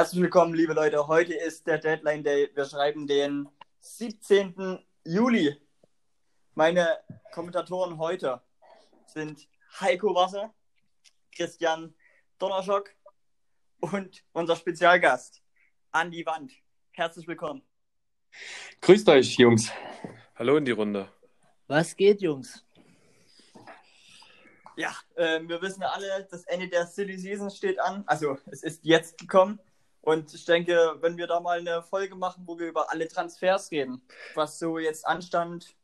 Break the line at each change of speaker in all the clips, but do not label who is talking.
Herzlich willkommen, liebe Leute. Heute ist der Deadline Day. Wir schreiben den 17. Juli. Meine Kommentatoren heute sind Heiko Wasser, Christian Donnerschock und unser Spezialgast, Andi Wand. Herzlich willkommen.
Grüßt euch, Jungs.
Hallo in die Runde.
Was geht, Jungs?
Ja, äh, wir wissen alle, das Ende der Silly Season steht an. Also, es ist jetzt gekommen. Und ich denke, wenn wir da mal eine Folge machen, wo wir über alle Transfers reden, was so jetzt anstand,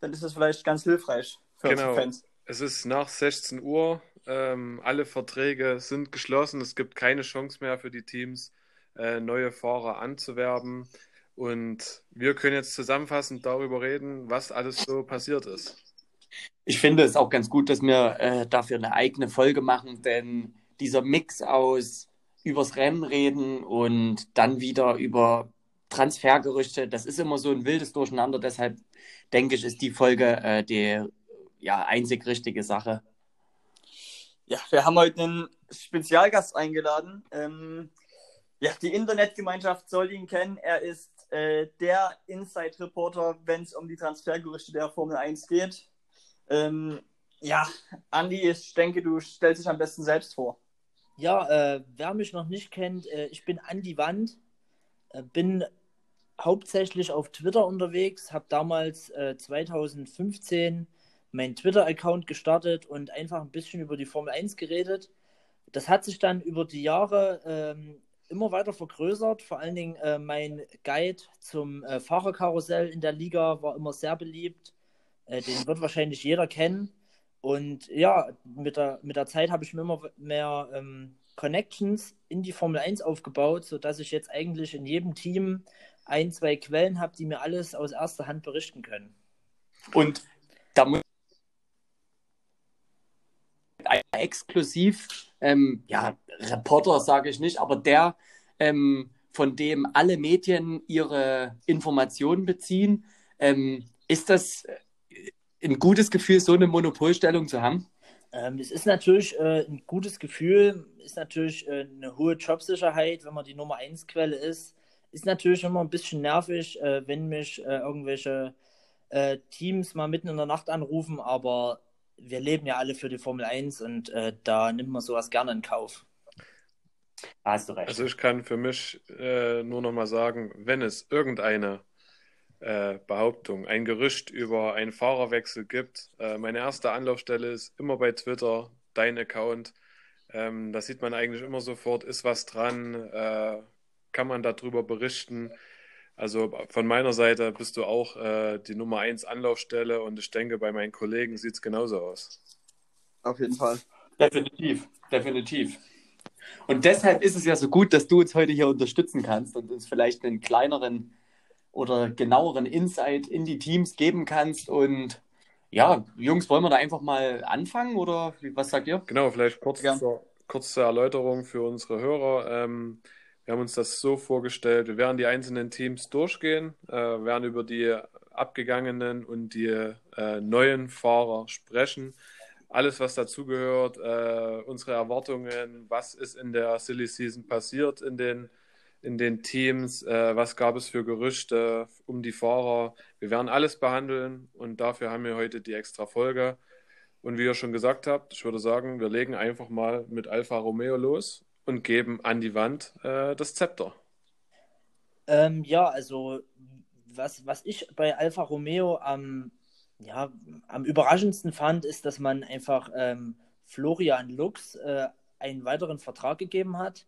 dann ist das vielleicht ganz hilfreich für
genau.
unsere Fans.
Es ist nach 16 Uhr. Ähm, alle Verträge sind geschlossen. Es gibt keine Chance mehr für die Teams, äh, neue Fahrer anzuwerben. Und wir können jetzt zusammenfassend darüber reden, was alles so passiert ist.
Ich finde es auch ganz gut, dass wir äh, dafür eine eigene Folge machen, denn dieser Mix aus übers Rennen reden und dann wieder über Transfergerüchte, das ist immer so ein wildes Durcheinander. Deshalb denke ich, ist die Folge äh, die ja, einzig richtige Sache.
Ja, wir haben heute einen Spezialgast eingeladen. Ähm, ja, die Internetgemeinschaft soll ihn kennen. Er ist äh, der Inside-Reporter, wenn es um die Transfergerüchte der Formel 1 geht. Ähm, ja, Andi, ich denke, du stellst dich am besten selbst vor.
Ja, äh, wer mich noch nicht kennt, äh, ich bin Andi Wand, äh, bin hauptsächlich auf Twitter unterwegs, habe damals 2015 meinen Twitter-Account gestartet und einfach ein bisschen über die Formel 1 geredet. Das hat sich dann über die Jahre ähm, immer weiter vergrößert. Vor allen Dingen äh, mein Guide zum äh, Fahrerkarussell in der Liga war immer sehr beliebt. Äh, den wird wahrscheinlich jeder kennen. Und ja, mit der, mit der Zeit habe ich mir immer mehr ähm, Connections in die Formel 1 aufgebaut, sodass ich jetzt eigentlich in jedem Team ein, zwei Quellen habe, die mir alles aus erster Hand berichten können.
Und da muss exklusiv, ähm, ja, Reporter sage ich nicht, aber der, ähm, von dem alle Medien ihre Informationen beziehen. Ähm, ist das ein gutes Gefühl, so eine Monopolstellung zu haben?
Ähm, es ist natürlich äh, ein gutes Gefühl, ist natürlich äh, eine hohe Jobsicherheit, wenn man die Nummer 1 Quelle ist. Ist natürlich immer ein bisschen nervig, äh, wenn mich äh, irgendwelche äh, Teams mal mitten in der Nacht anrufen, aber wir leben ja alle für die Formel 1 und äh, da nimmt man sowas gerne in Kauf.
Hast du recht.
Also ich kann für mich nur noch mal sagen, wenn es irgendeine äh, Behauptung, ein Gerücht über einen Fahrerwechsel gibt. Äh, meine erste Anlaufstelle ist immer bei Twitter, dein Account. Ähm, da sieht man eigentlich immer sofort, ist was dran, äh, kann man darüber berichten. Also von meiner Seite bist du auch äh, die Nummer 1 Anlaufstelle und ich denke, bei meinen Kollegen sieht es genauso aus.
Auf jeden Fall.
Definitiv, definitiv. Und deshalb ist es ja so gut, dass du uns heute hier unterstützen kannst und uns vielleicht einen kleineren oder genaueren Insight in die Teams geben kannst. Und ja, Jungs, wollen wir da einfach mal anfangen oder was sagt ihr?
Genau, vielleicht kurz, zur, kurz zur Erläuterung für unsere Hörer. Ähm, wir haben uns das so vorgestellt, wir werden die einzelnen Teams durchgehen, äh, werden über die abgegangenen und die äh, neuen Fahrer sprechen. Alles, was dazugehört, äh, unsere Erwartungen, was ist in der Silly Season passiert in den in den Teams, äh, was gab es für Gerüchte um die Fahrer. Wir werden alles behandeln und dafür haben wir heute die extra Folge. Und wie ihr schon gesagt habt, ich würde sagen, wir legen einfach mal mit Alfa Romeo los und geben an die Wand äh, das Zepter.
Ähm, ja, also was, was ich bei Alfa Romeo am, ja, am überraschendsten fand, ist, dass man einfach ähm, Florian Lux äh, einen weiteren Vertrag gegeben hat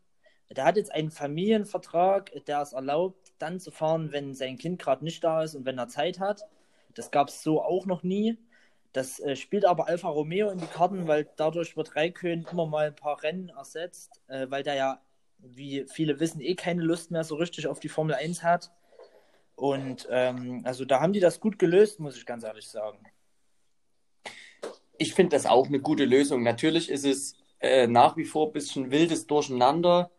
der hat jetzt einen Familienvertrag, der es erlaubt, dann zu fahren, wenn sein Kind gerade nicht da ist und wenn er Zeit hat. Das gab es so auch noch nie. Das äh, spielt aber Alfa Romeo in die Karten, weil dadurch wird Raikön immer mal ein paar Rennen ersetzt, äh, weil der ja, wie viele wissen, eh keine Lust mehr so richtig auf die Formel 1 hat. Und ähm, also da haben die das gut gelöst, muss ich ganz ehrlich sagen.
Ich finde das auch eine gute Lösung. Natürlich ist es äh, nach wie vor ein bisschen wildes Durcheinander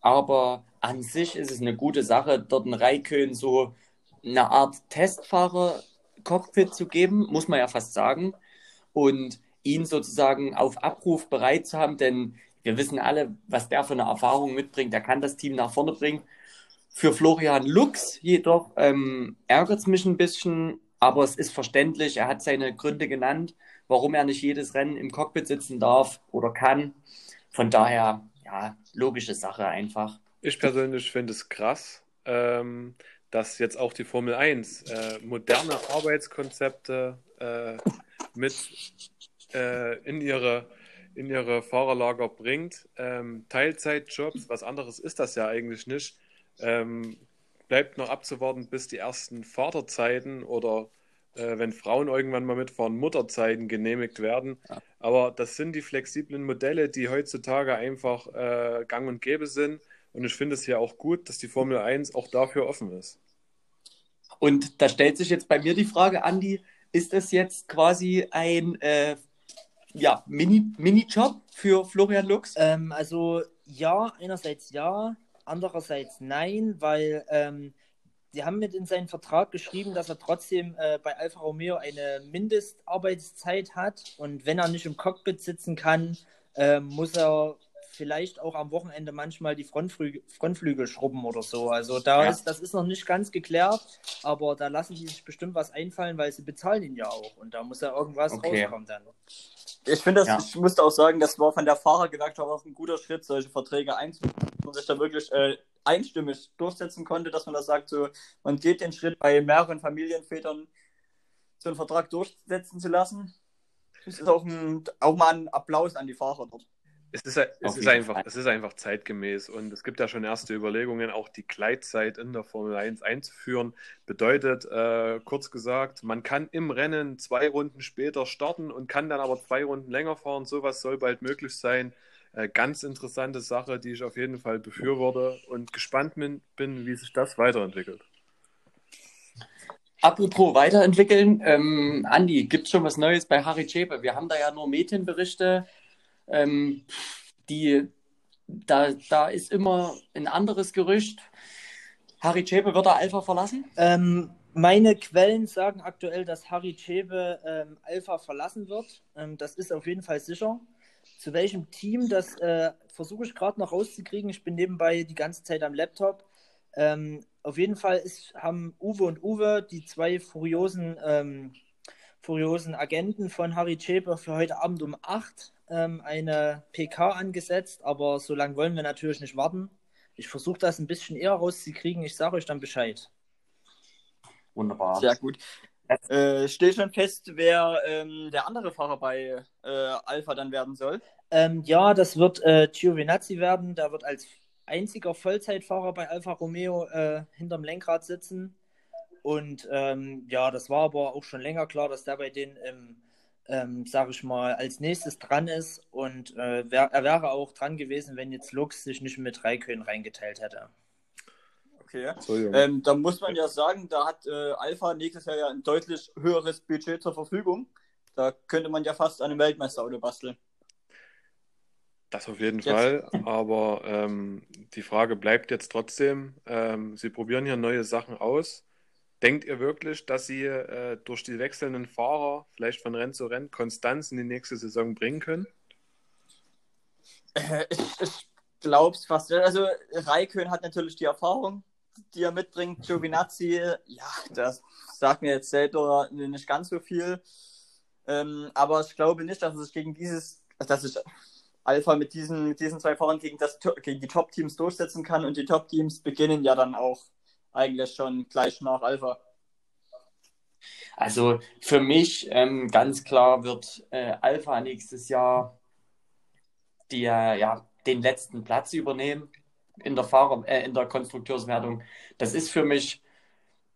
aber an sich ist es eine gute Sache, dort einen Raikön so eine Art Testfahrer-Cockpit zu geben, muss man ja fast sagen. Und ihn sozusagen auf Abruf bereit zu haben, denn Wir wissen alle, was der für eine Erfahrung mitbringt. Der kann das Team nach vorne bringen. Für Florian Lux jedoch ähm, ärgert es mich ein bisschen, aber es ist verständlich. Er hat seine Gründe genannt, warum er nicht jedes Rennen im Cockpit sitzen darf oder kann. Von daher, ja, logische Sache einfach.
Ich persönlich finde es krass, ähm, dass jetzt auch die Formel 1 äh, moderne Arbeitskonzepte äh, mit äh, in, ihre, in ihre Fahrerlager bringt. Ähm, Teilzeitjobs, was anderes ist das ja eigentlich nicht. Ähm, bleibt noch abzuwarten, bis die ersten Vaterzeiten oder äh, wenn Frauen irgendwann mal mitfahren, Mutterzeiten genehmigt werden. Ja. Aber das sind die flexiblen Modelle, die heutzutage einfach äh, gang und gäbe sind. Und ich finde es ja auch gut, dass die Formel 1 auch dafür offen ist.
Und da stellt sich jetzt bei mir die Frage, Andi, ist das jetzt quasi ein äh, ja, Mini, Mini-Job für Florian Lux?
Ähm, also ja, einerseits ja, andererseits nein, weil ähm, sie haben mit in seinen Vertrag geschrieben, dass er trotzdem äh, bei Alfa Romeo eine Mindestarbeitszeit hat und wenn er nicht im Cockpit sitzen kann, äh, muss er vielleicht auch am Wochenende manchmal die Frontflügel, Frontflügel schrubben oder so. Also da ja. ist, das ist noch nicht ganz geklärt, aber da lassen die sich bestimmt was einfallen, weil sie bezahlen ihn ja auch und da muss ja irgendwas okay. rauskommen dann.
Ich finde, ja. ich musste auch sagen, das war von der Fahrergewerkschaft auch ein guter Schritt, solche Verträge einzuführen und sich da wirklich äh, einstimmig durchsetzen konnte, dass man da sagt, so, man geht den Schritt bei mehreren Familienvätern, so einen Vertrag durchsetzen zu lassen. Das ist auch, ein, auch mal ein Applaus an die Fahrer dort.
Es ist, es, ist einfach, es ist einfach zeitgemäß und es gibt ja schon erste Überlegungen, auch die Gleitzeit in der Formel 1 einzuführen. Bedeutet, äh, kurz gesagt, man kann im Rennen zwei Runden später starten und kann dann aber zwei Runden länger fahren. Sowas soll bald möglich sein. Äh, ganz interessante Sache, die ich auf jeden Fall befürworte und gespannt bin, bin wie sich das weiterentwickelt.
Apropos weiterentwickeln, ähm, Andi, gibt es schon was Neues bei Harry Chepe? Wir haben da ja nur Medienberichte ähm, die, da, da ist immer ein anderes Gerücht. Harry Chebe wird er Alpha verlassen?
Ähm, meine Quellen sagen aktuell, dass Harry Chebe ähm, Alpha verlassen wird. Ähm, das ist auf jeden Fall sicher. Zu welchem Team, das äh, versuche ich gerade noch rauszukriegen. Ich bin nebenbei die ganze Zeit am Laptop. Ähm, auf jeden Fall ist, haben Uwe und Uwe, die zwei furiosen, ähm, furiosen Agenten von Harry Chebe, für heute Abend um 8 ähm, eine PK angesetzt, aber so lange wollen wir natürlich nicht warten. Ich versuche das ein bisschen eher rauszukriegen. Ich sage euch dann Bescheid.
Wunderbar. Sehr gut. Äh, steht schon fest, wer ähm, der andere Fahrer bei äh, Alpha dann werden soll?
Ähm, ja, das wird äh, Giovinazzi werden. Der wird als einziger Vollzeitfahrer bei Alfa Romeo äh, hinterm Lenkrad sitzen. Und ähm, ja, das war aber auch schon länger klar, dass der bei denen im ähm, sage ich mal, als nächstes dran ist. Und äh, wär, er wäre auch dran gewesen, wenn jetzt Lux sich nicht mit Raikön reingeteilt hätte.
Okay. So, ähm, da muss man ja sagen, da hat äh, Alpha nächstes Jahr ja ein deutlich höheres Budget zur Verfügung. Da könnte man ja fast an einem Weltmeisterauto basteln.
Das auf jeden jetzt. Fall, aber ähm, die Frage bleibt jetzt trotzdem, ähm, Sie probieren hier neue Sachen aus. Denkt ihr wirklich, dass sie äh, durch die wechselnden Fahrer vielleicht von Rennen zu Rennen Konstanz in die nächste Saison bringen können?
Äh, ich ich glaube es fast. Also Raikön hat natürlich die Erfahrung, die er mitbringt. Giovinazzi, ja, das sagt mir jetzt selber nicht ganz so viel. Ähm, aber ich glaube nicht, dass es gegen dieses, dass sich Alpha mit diesen, diesen zwei Fahrern gegen, das, gegen die Top-Teams durchsetzen kann. Und die Top-Teams beginnen ja dann auch eigentlich schon gleich nach Alpha.
Also für mich ähm, ganz klar wird äh, Alpha nächstes Jahr die, äh, ja, den letzten Platz übernehmen in der Fahrer, äh, in der Konstrukteurswertung. Das ist für mich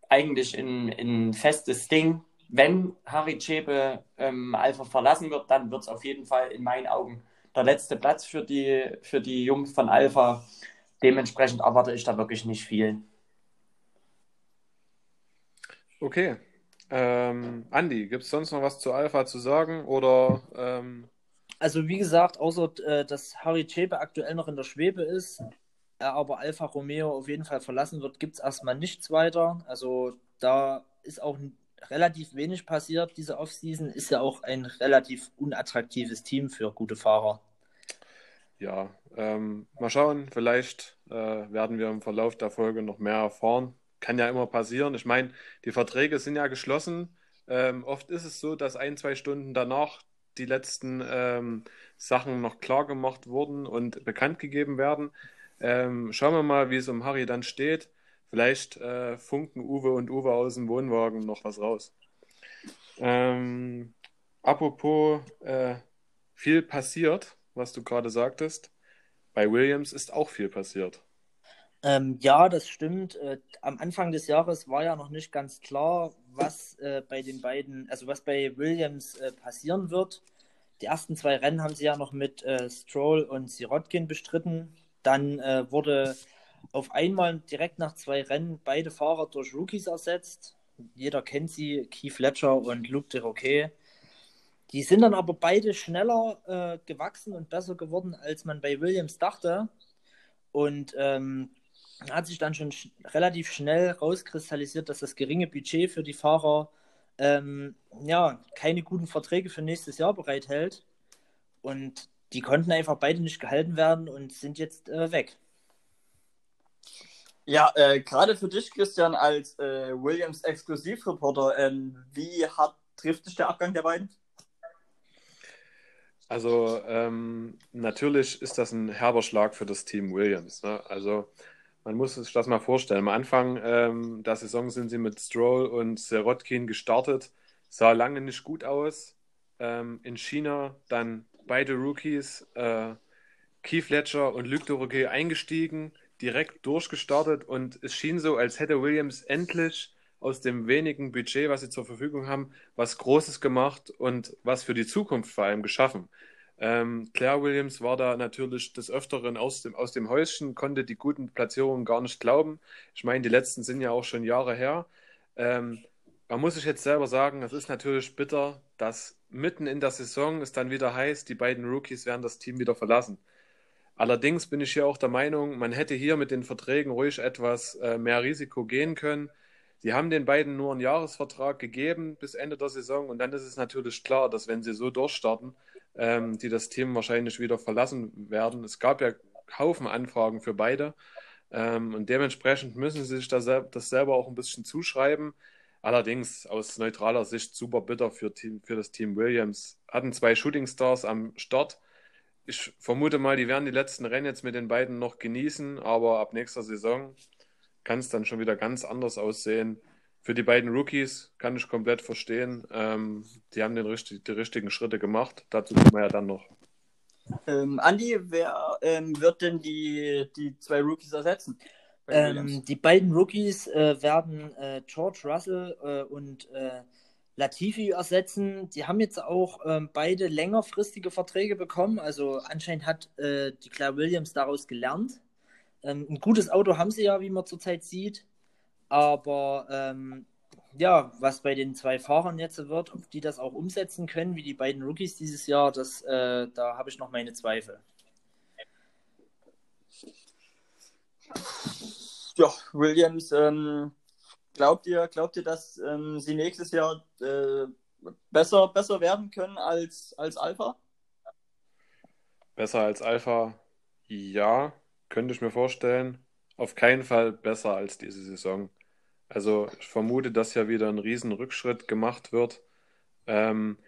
eigentlich ein, festes Ding. Wenn Harry Chebe ähm, Alpha verlassen wird, dann wird es auf jeden Fall in meinen Augen der letzte Platz für die, für die Jungs von Alpha. Dementsprechend erwarte ich da wirklich nicht viel.
Okay. Ähm, Andi, gibt es sonst noch was zu Alpha zu sagen? Oder, ähm...
Also wie gesagt, außer äh, dass Harry Chebe aktuell noch in der Schwebe ist, er aber Alfa Romeo auf jeden Fall verlassen wird, gibt es erstmal nichts weiter. Also da ist auch relativ wenig passiert. Diese Offseason ist ja auch ein relativ unattraktives Team für gute Fahrer.
ja, ähm, mal schauen, vielleicht äh, werden wir im Verlauf der Folge noch mehr erfahren. Kann ja immer passieren. Ich meine, die Verträge sind ja geschlossen. Ähm, oft ist es so, dass ein, zwei Stunden danach die letzten ähm, Sachen noch klar gemacht wurden und bekannt gegeben werden. Ähm, schauen wir mal, wie es um Harry dann steht. Vielleicht äh, funken Uwe und Uwe aus dem Wohnwagen noch was raus. Ähm, apropos äh, viel passiert, was du gerade sagtest. Bei Williams ist auch viel passiert.
Ähm, ja, das stimmt. Äh, am Anfang des Jahres war ja noch nicht ganz klar, was äh, bei den beiden, also was bei Williams äh, passieren wird. Die ersten zwei Rennen haben sie ja noch mit äh, Stroll und Sirotkin bestritten. Dann äh, wurde auf einmal direkt nach zwei Rennen beide Fahrer durch Rookies ersetzt. Jeder kennt sie, Keith Fletcher und Luke de Roquet. Die sind dann aber beide schneller äh, gewachsen und besser geworden, als man bei Williams dachte. Und ähm, hat sich dann schon sch relativ schnell rauskristallisiert, dass das geringe Budget für die Fahrer ähm, ja, keine guten Verträge für nächstes Jahr bereithält. Und die konnten einfach beide nicht gehalten werden und sind jetzt äh, weg.
Ja, äh, gerade für dich, Christian, als äh, Williams Exklusivreporter, ähm, wie hart trifft dich der Abgang der beiden?
Also ähm, natürlich ist das ein herber Schlag für das Team Williams. Ne? Also man muss sich das mal vorstellen. Am Anfang ähm, der Saison sind sie mit Stroll und Serotkin gestartet. Sah lange nicht gut aus. Ähm, in China dann beide Rookies, äh, Keith Fletcher und Luc Doroguet eingestiegen, direkt durchgestartet und es schien so, als hätte Williams endlich aus dem wenigen Budget, was sie zur Verfügung haben, was Großes gemacht und was für die Zukunft vor allem geschaffen. Ähm, Claire Williams war da natürlich des Öfteren aus dem, aus dem Häuschen, konnte die guten Platzierungen gar nicht glauben. Ich meine, die letzten sind ja auch schon Jahre her. Ähm, man muss sich jetzt selber sagen, es ist natürlich bitter, dass mitten in der Saison es dann wieder heißt, die beiden Rookies werden das Team wieder verlassen. Allerdings bin ich hier auch der Meinung, man hätte hier mit den Verträgen ruhig etwas äh, mehr Risiko gehen können. Sie haben den beiden nur einen Jahresvertrag gegeben bis Ende der Saison und dann ist es natürlich klar, dass wenn sie so durchstarten, ähm, die das Team wahrscheinlich wieder verlassen werden. Es gab ja Haufen Anfragen für beide ähm, und dementsprechend müssen sie sich das, das selber auch ein bisschen zuschreiben. Allerdings aus neutraler Sicht super bitter für, Team, für das Team Williams. Hatten zwei Shooting Stars am Start. Ich vermute mal, die werden die letzten Rennen jetzt mit den beiden noch genießen, aber ab nächster Saison kann es dann schon wieder ganz anders aussehen. Für die beiden Rookies kann ich komplett verstehen. Ähm, die haben den richtig, die richtigen Schritte gemacht. Dazu kommen wir ja dann noch.
Ähm, Andi, wer ähm, wird denn die, die zwei Rookies ersetzen?
Ähm, die beiden Rookies äh, werden äh, George Russell äh, und äh, Latifi ersetzen. Die haben jetzt auch ähm, beide längerfristige Verträge bekommen. Also anscheinend hat äh, die Claire Williams daraus gelernt. Ähm, ein gutes Auto haben sie ja, wie man zurzeit sieht. Aber ähm, ja, was bei den zwei Fahrern jetzt wird, ob die das auch umsetzen können, wie die beiden Rookies dieses Jahr, das, äh, da habe ich noch meine Zweifel.
Ja, Williams, ähm, glaubt ihr, glaubt ihr, dass ähm, sie nächstes Jahr äh, besser, besser werden können als, als Alpha?
Besser als Alpha, ja. Könnte ich mir vorstellen. Auf keinen Fall besser als diese Saison. Also ich vermute, dass ja wieder ein riesen Rückschritt gemacht wird. Ähm,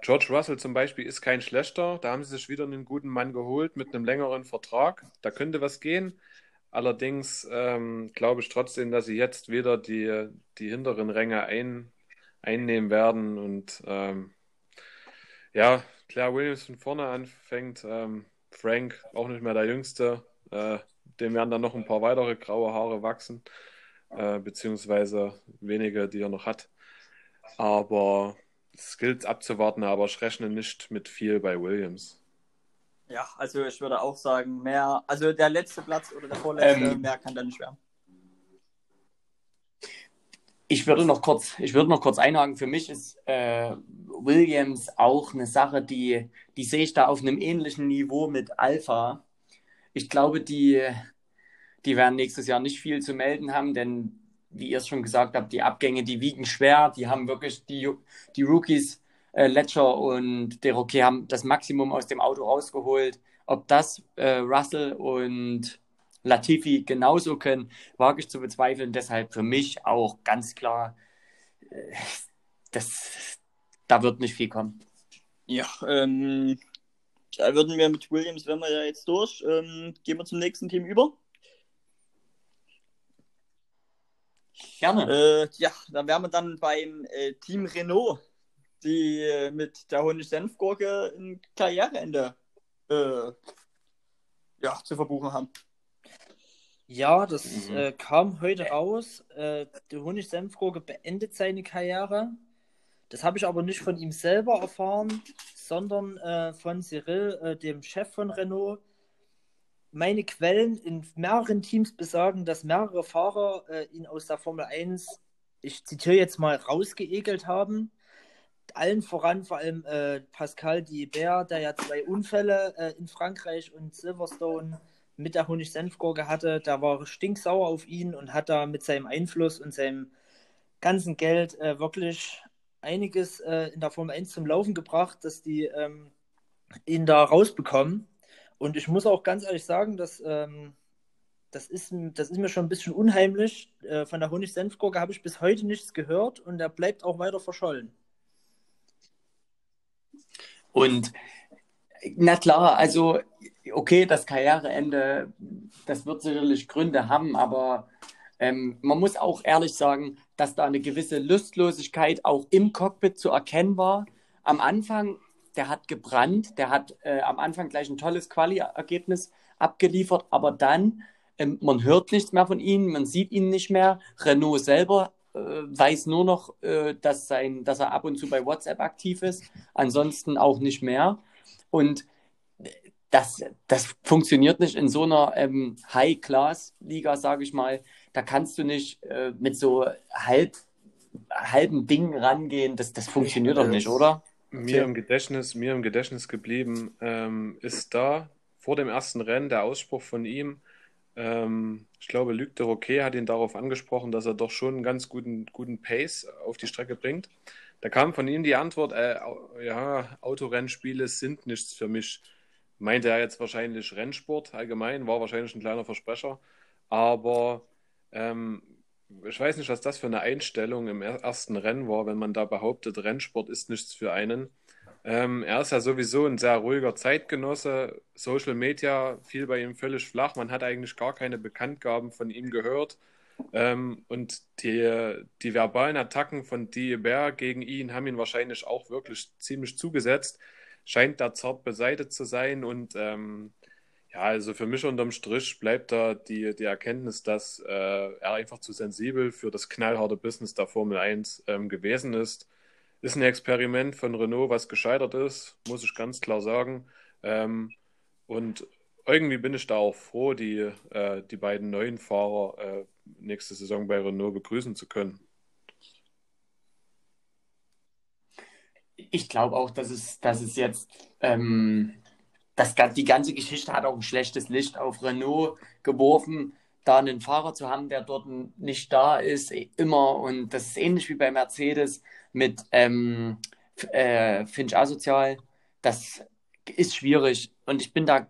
George Russell zum Beispiel ist kein schlechter. Da haben sie sich wieder einen guten Mann geholt mit einem längeren Vertrag. Da könnte was gehen. Allerdings ähm, glaube ich trotzdem, dass sie jetzt wieder die, die hinteren Ränge ein, einnehmen werden. Und ähm, ja, Claire Williams von vorne anfängt. Ähm, Frank auch nicht mehr der Jüngste. Äh, dem werden dann noch ein paar weitere graue Haare wachsen, äh, beziehungsweise wenige, die er noch hat. Aber es gilt abzuwarten, aber ich rechne nicht mit viel bei Williams.
Ja, also ich würde auch sagen, mehr, also der letzte Platz oder der vorletzte, ähm, mehr kann da nicht werden.
Ich würde noch kurz, ich würde noch kurz einhaken. Für mich ist äh, Williams auch eine Sache, die, die sehe ich da auf einem ähnlichen Niveau mit Alpha ich glaube, die, die werden nächstes Jahr nicht viel zu melden haben, denn wie ihr es schon gesagt habt, die Abgänge, die wiegen schwer. Die haben wirklich die, die Rookies, äh, Ledger und Deroquet haben das Maximum aus dem Auto rausgeholt. Ob das äh, Russell und Latifi genauso können, wage ich zu bezweifeln. Deshalb für mich auch ganz klar, äh, das, da wird nicht viel kommen.
Ja, ähm, da würden wir mit Williams, wenn wir ja jetzt durch, ähm, gehen wir zum nächsten Team über.
Gerne.
Äh, ja, dann wären wir dann beim äh, Team Renault, die äh, mit der Honig-Senfgurke ein Karriereende äh, ja, zu verbuchen haben.
Ja, das mhm. äh, kam heute raus. Äh, der Honig-Senfgurke beendet seine Karriere. Das habe ich aber nicht von ihm selber erfahren, sondern äh, von Cyril, äh, dem Chef von Renault. Meine Quellen in mehreren Teams besagen, dass mehrere Fahrer äh, ihn aus der Formel 1, ich zitiere jetzt mal, rausgeekelt haben. Allen voran vor allem äh, Pascal Diebert, der ja zwei Unfälle äh, in Frankreich und Silverstone mit der Honig-Senfgurke hatte. Da war stinksauer auf ihn und hat da mit seinem Einfluss und seinem ganzen Geld äh, wirklich einiges äh, in der Formel 1 zum Laufen gebracht, dass die ähm, ihn da rausbekommen. Und ich muss auch ganz ehrlich sagen, dass ähm, das, ist, das ist mir schon ein bisschen unheimlich. Äh, von der Honig-Senfgurke habe ich bis heute nichts gehört und er bleibt auch weiter verschollen.
Und na klar, also okay, das Karriereende, das wird sicherlich Gründe haben, aber ähm, man muss auch ehrlich sagen, dass da eine gewisse Lustlosigkeit auch im Cockpit zu erkennen war. Am Anfang, der hat gebrannt, der hat äh, am Anfang gleich ein tolles Quali-Ergebnis abgeliefert, aber dann, ähm, man hört nichts mehr von ihm, man sieht ihn nicht mehr. Renault selber äh, weiß nur noch, äh, dass, sein, dass er ab und zu bei WhatsApp aktiv ist, ansonsten auch nicht mehr. Und das, das funktioniert nicht in so einer ähm, High-Class-Liga, sage ich mal. Da kannst du nicht äh, mit so halb, halben Dingen rangehen. Das, das funktioniert doch nicht, oder?
Mir im Gedächtnis, mir im Gedächtnis geblieben ähm, ist da vor dem ersten Rennen der Ausspruch von ihm. Ähm, ich glaube, Luc de Roquet hat ihn darauf angesprochen, dass er doch schon einen ganz guten, guten Pace auf die Strecke bringt. Da kam von ihm die Antwort, äh, ja, Autorennspiele sind nichts für mich meinte er jetzt wahrscheinlich Rennsport allgemein, war wahrscheinlich ein kleiner Versprecher. Aber ähm, ich weiß nicht, was das für eine Einstellung im ersten Rennen war, wenn man da behauptet, Rennsport ist nichts für einen. Ähm, er ist ja sowieso ein sehr ruhiger Zeitgenosse. Social Media fiel bei ihm völlig flach. Man hat eigentlich gar keine Bekanntgaben von ihm gehört. Ähm, und die, die verbalen Attacken von Diebert gegen ihn haben ihn wahrscheinlich auch wirklich ziemlich zugesetzt scheint da zart beseitigt zu sein. Und ähm, ja, also für mich unterm Strich bleibt da die, die Erkenntnis, dass äh, er einfach zu sensibel für das knallharte Business der Formel 1 ähm, gewesen ist. Ist ein Experiment von Renault, was gescheitert ist, muss ich ganz klar sagen. Ähm, und irgendwie bin ich da auch froh, die, äh, die beiden neuen Fahrer äh, nächste Saison bei Renault begrüßen zu können.
ich glaube auch, dass es, dass es jetzt, ähm, das, die ganze Geschichte hat auch ein schlechtes Licht auf Renault geworfen, da einen Fahrer zu haben, der dort nicht da ist, immer. Und das ist ähnlich wie bei Mercedes mit ähm, äh, Finch Asozial. Das ist schwierig. Und ich bin da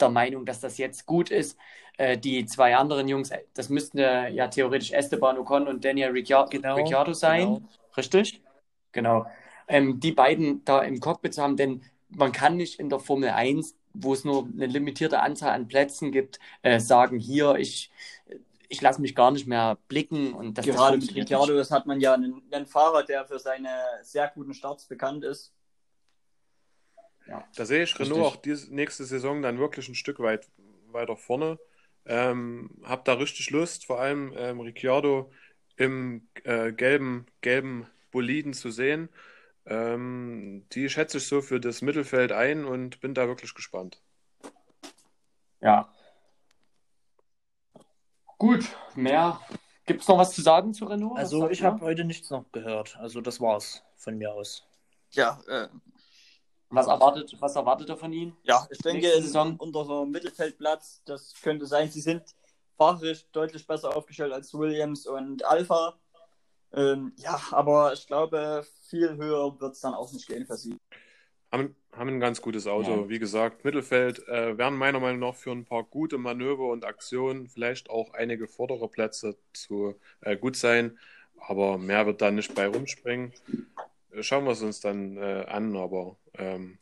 der Meinung, dass das jetzt gut ist. Äh, die zwei anderen Jungs, das müssten ja theoretisch Esteban Ocon und Daniel Ricciardo, genau, Ricciardo sein. Genau. Richtig? Genau ähm, die beiden da im Cockpit zu haben, denn man kann nicht in der Formel 1, wo es nur eine limitierte Anzahl an Plätzen gibt, äh, sagen, hier, ich, ich lasse mich gar nicht mehr blicken. Und das,
Gerade mit Ricciardo, das hat man ja einen, einen Fahrer, der für seine sehr guten Starts bekannt ist.
Ja, da sehe ich Renault auch diese nächste Saison dann wirklich ein Stück weit weiter vorne. Ähm, hab da richtig Lust, vor allem ähm, Ricciardo im äh, gelben, gelben Boliden zu sehen. Ähm, die schätze ich so für das Mittelfeld ein und bin da wirklich gespannt.
Ja. Gut, mehr. Gibt es noch was zu sagen zu Renault?
Also ich habe heute nichts noch gehört. Also das war's von mir aus.
Ja, äh,
was erwartet, was erwartet er von Ihnen?
Ja, ich denke, in, unter so Mittelfeldplatz, das könnte sein, sie sind fachlich deutlich besser aufgestellt als Williams und Alpha. Ähm, ja, aber ich glaube, viel höher wird es dann auch nicht gehen für sie.
haben, haben ein ganz gutes Auto.
Ja.
Wie gesagt, Mittelfeld äh, wären meiner Meinung nach für ein paar gute Manöver und Aktionen vielleicht auch einige vordere Plätze zu äh, gut sein. Aber mehr wird da nicht bei rumspringen. Äh, Schauen wir es uns dann äh, an, aber ähm,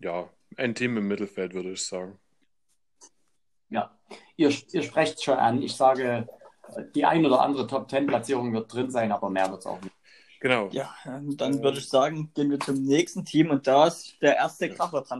ja, ein Team im Mittelfeld würde ich sagen.
Ja, ihr, ihr sprecht es schon an. Ich sage, die ein oder andere Top-10-Platzierung wird drin sein, aber mehr wird es auch nicht.
Genau.
Ja, dann würde ich sagen, gehen wir zum nächsten Team und da ist der erste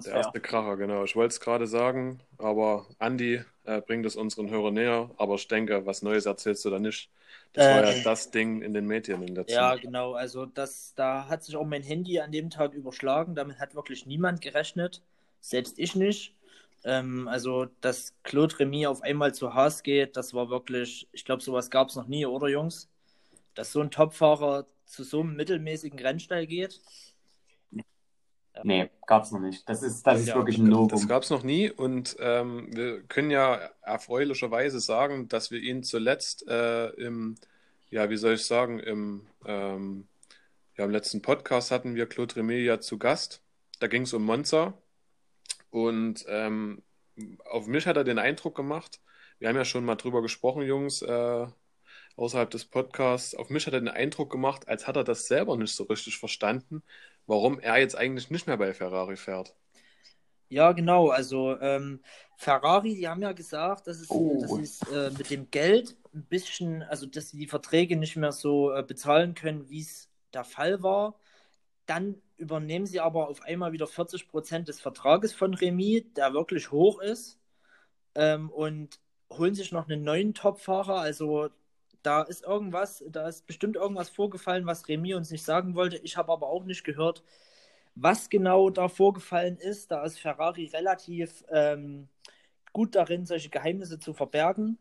Der
Kracher-Transfer.
erste Kracher, genau. Ich wollte es gerade sagen, aber Andi äh, bringt es unseren Hörern näher. Aber ich denke, was Neues erzählst du da nicht. Das war
Äh,
ja das Ding in den Medien in der
Ja,
Zeit.
genau. Also das, da hat sich auch mein Handy an dem Tag überschlagen. Damit hat wirklich niemand gerechnet. Selbst ich nicht. Ähm, also, dass Claude Remy auf einmal zu Haas geht, das war wirklich, ich glaube, sowas gab es noch nie, oder Jungs? Dass so ein Topfahrer zu so einem mittelmäßigen Rennstall geht.
Nee, gab es noch nicht. Das ist, das ist
Ja,
wirklich ein
Das
Novum.
gab es noch nie und ähm, wir können ja erfreulicherweise sagen, dass wir ihn zuletzt äh, im, ja, wie soll ich sagen, im, ähm, ja, im letzten Podcast hatten wir Claude Remé ja zu Gast. Da ging es um Monza und ähm, auf mich hat er den Eindruck gemacht, wir haben ja schon mal drüber gesprochen, Jungs, äh, außerhalb des Podcasts, auf mich hat er den Eindruck gemacht, als hat er das selber nicht so richtig verstanden, warum er jetzt eigentlich nicht mehr bei Ferrari fährt.
Ja, genau. Also ähm, Ferrari, die haben ja gesagt, dass es,
Oh.
dass es äh, mit dem Geld ein bisschen, also dass sie die Verträge nicht mehr so äh, bezahlen können, wie es der Fall war. Dann übernehmen sie aber auf einmal wieder 40 Prozent des Vertrages von Remy, der wirklich hoch ist, ähm, und holen sich noch einen neuen Topfahrer. Also da ist irgendwas, da ist bestimmt irgendwas vorgefallen, was Remy uns nicht sagen wollte. Ich habe aber auch nicht gehört, was genau da vorgefallen ist. Da ist Ferrari relativ ähm, gut darin, solche Geheimnisse zu verbergen.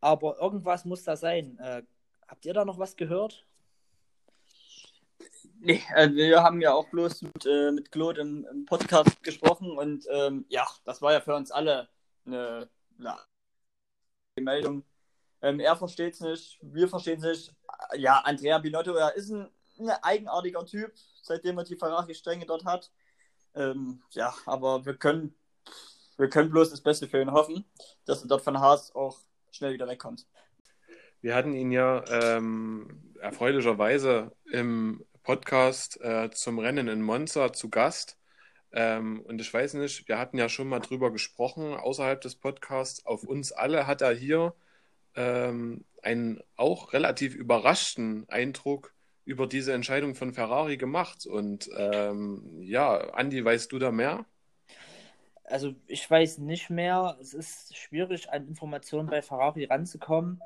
Aber irgendwas muss da sein. Äh, habt ihr da noch was gehört?
Nee, äh, wir haben ja auch bloß mit, äh, mit Claude im, im Podcast gesprochen und ähm, ja, das war ja für uns alle eine, eine Meldung. Ähm, er versteht es nicht, wir verstehen es nicht. Ja, Andrea Binotto, er ist ein, ein eigenartiger Typ, seitdem er die Ferrari-Stränge dort hat. Ähm, ja, aber wir können, wir können bloß das Beste für ihn hoffen, dass er dort von Haas auch schnell wieder wegkommt.
Wir hatten ihn ja ähm, erfreulicherweise im Podcast äh, zum Rennen in Monza zu Gast. Ähm, und ich weiß nicht, wir hatten ja schon mal drüber gesprochen außerhalb des Podcasts. Auf uns alle hat er hier ähm, einen auch relativ überraschten Eindruck über diese Entscheidung von Ferrari gemacht. Und ähm, ja, Andi, weißt du da mehr?
Also ich weiß nicht mehr. Es ist schwierig, an Informationen bei Ferrari ranzukommen.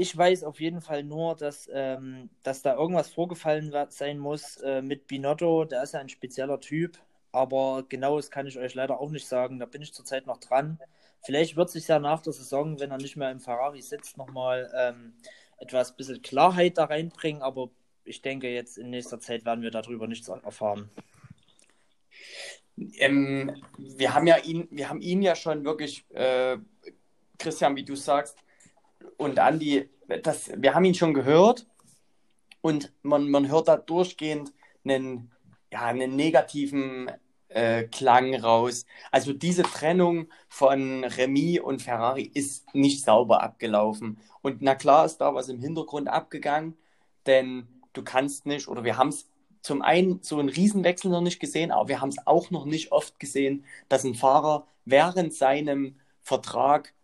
Ich weiß auf jeden Fall nur, dass, ähm, dass da irgendwas vorgefallen sein muss äh, mit Binotto. Der ist ja ein spezieller Typ. Aber genaues kann ich euch leider auch nicht sagen. Da bin ich zurzeit noch dran. Vielleicht wird sich ja nach der Saison, wenn er nicht mehr im Ferrari sitzt, nochmal ähm, etwas bisschen Klarheit da reinbringen. Aber ich denke, jetzt in nächster Zeit werden wir darüber nichts erfahren.
Ähm, wir haben ja ihn, wir haben ihn ja schon wirklich, äh, Christian, wie du sagst, und Andi, das, wir haben ihn schon gehört und man, man hört da durchgehend einen, ja, einen negativen äh, Klang raus. Also diese Trennung von Remy und Ferrari ist nicht sauber abgelaufen. Und na klar ist da was im Hintergrund abgegangen, denn du kannst nicht, oder wir haben es zum einen so einen Riesenwechsel noch nicht gesehen, aber wir haben es auch noch nicht oft gesehen, dass ein Fahrer während seinem Vertrag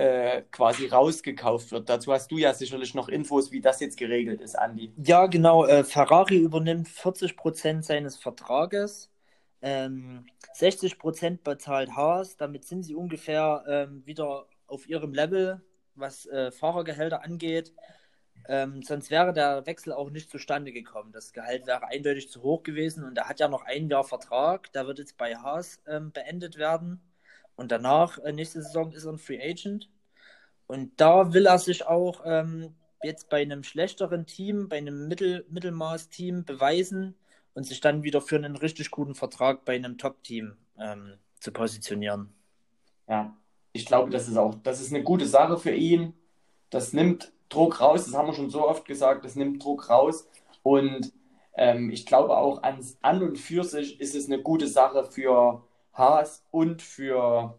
äh, quasi rausgekauft wird. Dazu hast du ja sicherlich noch Infos, wie das jetzt geregelt ist, Andi.
Ja, genau. Äh, Ferrari übernimmt 40% seines Vertrages. Ähm, 60% bezahlt Haas. Damit sind sie ungefähr ähm, wieder auf ihrem Level, was äh, Fahrergehälter angeht. Ähm, sonst wäre der Wechsel auch nicht zustande gekommen. Das Gehalt wäre eindeutig zu hoch gewesen und er hat ja noch ein Jahr Vertrag. Der wird jetzt bei Haas ähm, beendet werden. Und danach, äh, nächste Saison, ist er ein Free Agent. Und da will er sich auch ähm, jetzt bei einem schlechteren Team, bei einem Mittel Mittelmaß-Team beweisen und sich dann wieder für einen richtig guten Vertrag bei einem Top-Team ähm, zu positionieren.
Ja, ich glaube, das ist auch, das ist eine gute Sache für ihn. Das nimmt Druck raus, das haben wir schon so oft gesagt, das nimmt Druck raus. Und ähm, ich glaube auch ans, an und für sich ist es eine gute Sache für Haas und für,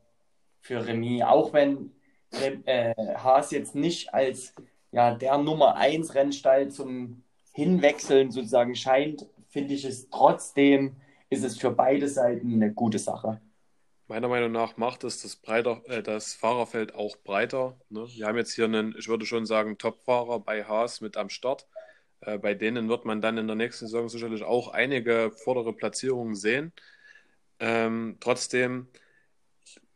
für Remy, auch wenn äh, Haas jetzt nicht als ja, der Nummer 1 Rennstall zum Hinwechseln sozusagen scheint, finde ich es trotzdem, ist es für beide Seiten eine gute Sache.
Meiner Meinung nach macht es das, breiter, äh, das Fahrerfeld auch breiter. Ne? Wir haben jetzt hier einen, ich würde schon sagen, Top-Fahrer bei Haas mit am Start. Äh, bei denen wird man dann in der nächsten Saison sicherlich auch einige vordere Platzierungen sehen. Ähm, trotzdem,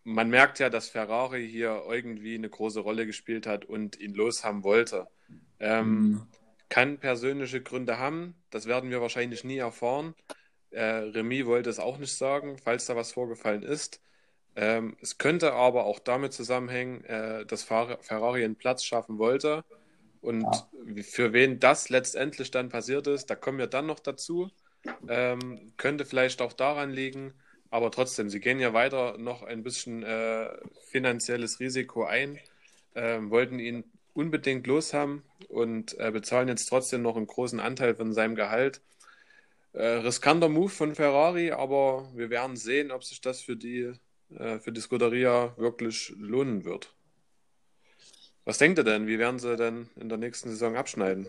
man merkt ja, dass Ferrari hier irgendwie eine große Rolle gespielt hat und ihn loshaben wollte. Ähm, mhm. Kann persönliche Gründe haben, das werden wir wahrscheinlich nie erfahren. Äh, Remy wollte es auch nicht sagen, falls da was vorgefallen ist. Ähm, es könnte aber auch damit zusammenhängen, äh, dass Ferrari einen Platz schaffen wollte. Und ja. für wen das letztendlich dann passiert ist, da kommen wir dann noch dazu. Ähm, könnte vielleicht auch daran liegen, aber trotzdem, sie gehen ja weiter noch ein bisschen äh, finanzielles Risiko ein, äh, wollten ihn unbedingt loshaben und äh, bezahlen jetzt trotzdem noch einen großen Anteil von seinem Gehalt. Äh, riskanter Move von Ferrari, aber wir werden sehen, ob sich das für die, äh, für die Scuderia wirklich lohnen wird. Was denkt ihr denn? Wie werden sie denn in der nächsten Saison abschneiden?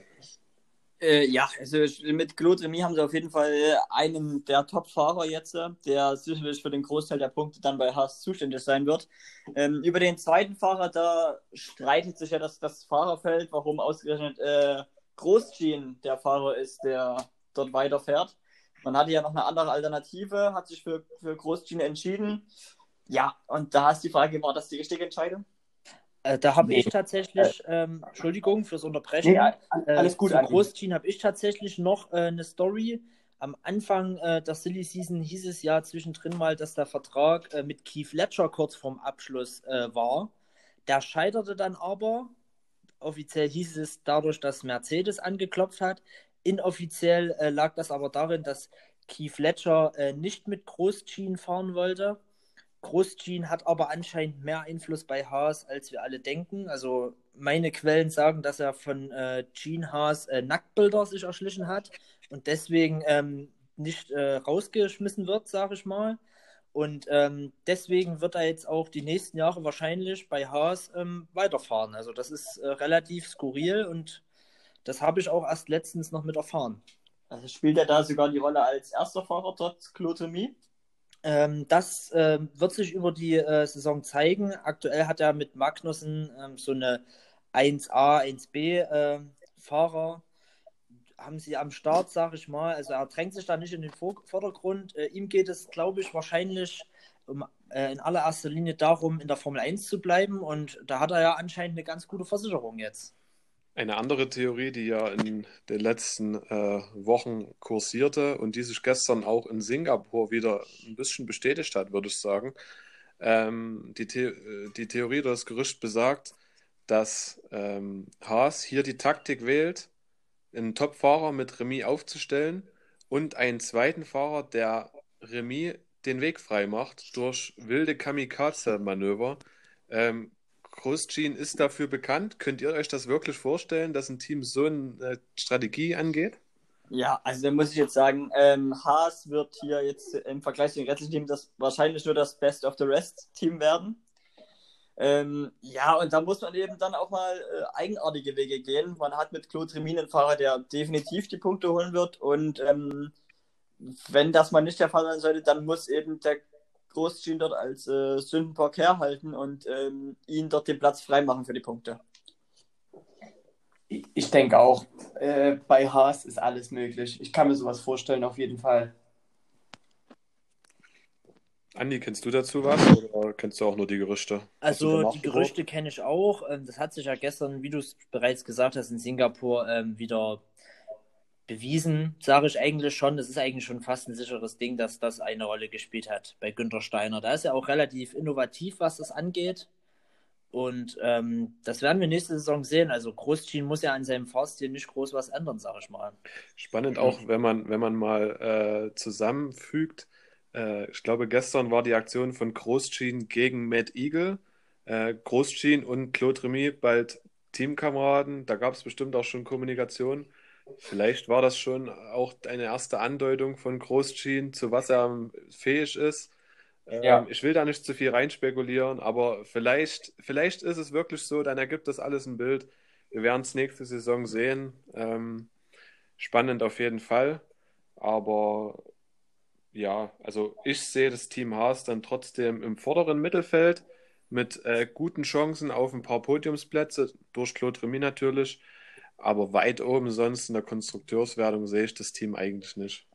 Äh, ja, also mit Claude Remy haben sie auf jeden Fall einen der Top-Fahrer jetzt, der sicherlich für den Großteil der Punkte dann bei Haas zuständig sein wird. Ähm, über den zweiten Fahrer, da streitet sich ja das, das Fahrerfeld, warum ausgerechnet äh, Großjean der Fahrer ist, der dort weiterfährt. Man hatte ja noch eine andere Alternative, hat sich für, für Großjean entschieden. Ja, und da ist die Frage, war das die richtige Entscheidung?
Äh, da habe nee. ich tatsächlich, ähm, Entschuldigung fürs Unterbrechen. Nee, alles äh, gut. Äh, zu Großteam habe ich tatsächlich noch äh, eine Story. Am Anfang äh, der Silly Season hieß es ja zwischendrin mal, dass der Vertrag äh, mit Keith Ledger kurz vorm Abschluss war. Der scheiterte dann aber. Offiziell hieß es dadurch, dass Mercedes angeklopft hat. Inoffiziell lag das aber darin, dass Keith Ledger nicht mit Großjean fahren wollte Großjean hat aber anscheinend mehr Einfluss bei Haas, als wir alle denken. Also meine Quellen sagen, dass er von äh, Haas äh, Nacktbilder sich erschlichen hat und deswegen ähm, nicht äh, rausgeschmissen wird, sage ich mal. Und ähm, deswegen wird er jetzt auch die nächsten Jahre wahrscheinlich bei Haas ähm, weiterfahren. Also das ist äh, relativ skurril und das habe ich auch erst letztens noch mit erfahren.
Also spielt er da sogar die Rolle als erster Fahrer trotz Klotomie?
Ähm, das äh, wird sich über die äh, Saison zeigen. Aktuell hat er mit Magnussen ähm, so eine 1A, 1B äh, Fahrer. Haben sie am Start, sage ich mal. Also er drängt sich da nicht in den Vor Vordergrund. Äh, ihm geht es, glaube ich, wahrscheinlich um, äh, in allererster Linie darum, in der Formel 1 zu bleiben. Und da hat er ja anscheinend eine ganz gute Versicherung jetzt.
Eine andere Theorie, die ja in den letzten äh, Wochen kursierte und die sich gestern auch in Singapur wieder ein bisschen bestätigt hat, würde ich sagen. Ähm, die, The die Theorie das Gerücht besagt, dass ähm, Haas hier die Taktik wählt, einen Top-Fahrer mit Remy aufzustellen und einen zweiten Fahrer, der Remy den Weg frei macht durch wilde Kamikaze-Manöver. Ähm, Grosjean ist dafür bekannt. Könnt ihr euch das wirklich vorstellen, dass ein Team so eine Strategie angeht?
Ja, also da muss ich jetzt sagen, ähm, Haas wird hier jetzt im Vergleich zu den restlichen Teams das wahrscheinlich nur das Best of the Rest Team werden. Ähm, ja, und da muss man eben dann auch mal äh, eigenartige Wege gehen. Man hat mit Claude Remin einen Fahrer, der definitiv die Punkte holen wird. Und ähm, wenn das mal nicht der Fall sein sollte, dann muss eben der Großschien dort als äh, Sündenbock herhalten und ähm, ihn dort den Platz freimachen für die Punkte.
Ich denke auch, äh, bei Haas ist alles möglich. Ich kann mir sowas vorstellen, auf jeden Fall.
Andi, kennst du dazu was oder kennst du auch nur die Gerüchte?
Also die Gerüchte kenne ich auch. Ähm, das hat sich ja gestern, wie du es bereits gesagt hast, in Singapur ähm, wieder bewiesen, sage ich eigentlich schon. Das ist eigentlich schon fast ein sicheres Ding, dass das eine Rolle gespielt hat bei Günter Steiner. Da ist er auch relativ innovativ, was das angeht. Und ähm, das werden wir nächste Saison sehen. Also Großschien muss ja an seinem Fahrstil nicht groß was ändern, sage ich mal.
Spannend auch, wenn man, wenn man mal äh, zusammenfügt. Äh, ich glaube, gestern war die Aktion von Großschien gegen Matt Eagle. Äh, Großschien und Claude Remy bald Teamkameraden. Da gab es bestimmt auch schon Kommunikation. Vielleicht war das schon auch eine erste Andeutung von Großschien, zu was er fähig ist. Ähm, ja. Ich will da nicht zu viel reinspekulieren, aber vielleicht, vielleicht ist es wirklich so, dann ergibt das alles ein Bild. Wir werden es nächste Saison sehen. Ähm, spannend auf jeden Fall. Aber ja, also ich sehe das Team Haas dann trotzdem im vorderen Mittelfeld mit äh, guten Chancen auf ein paar Podiumsplätze, durch Claude Remy natürlich. Aber weit oben sonst in der Konstrukteurswertung sehe ich das Team eigentlich nicht.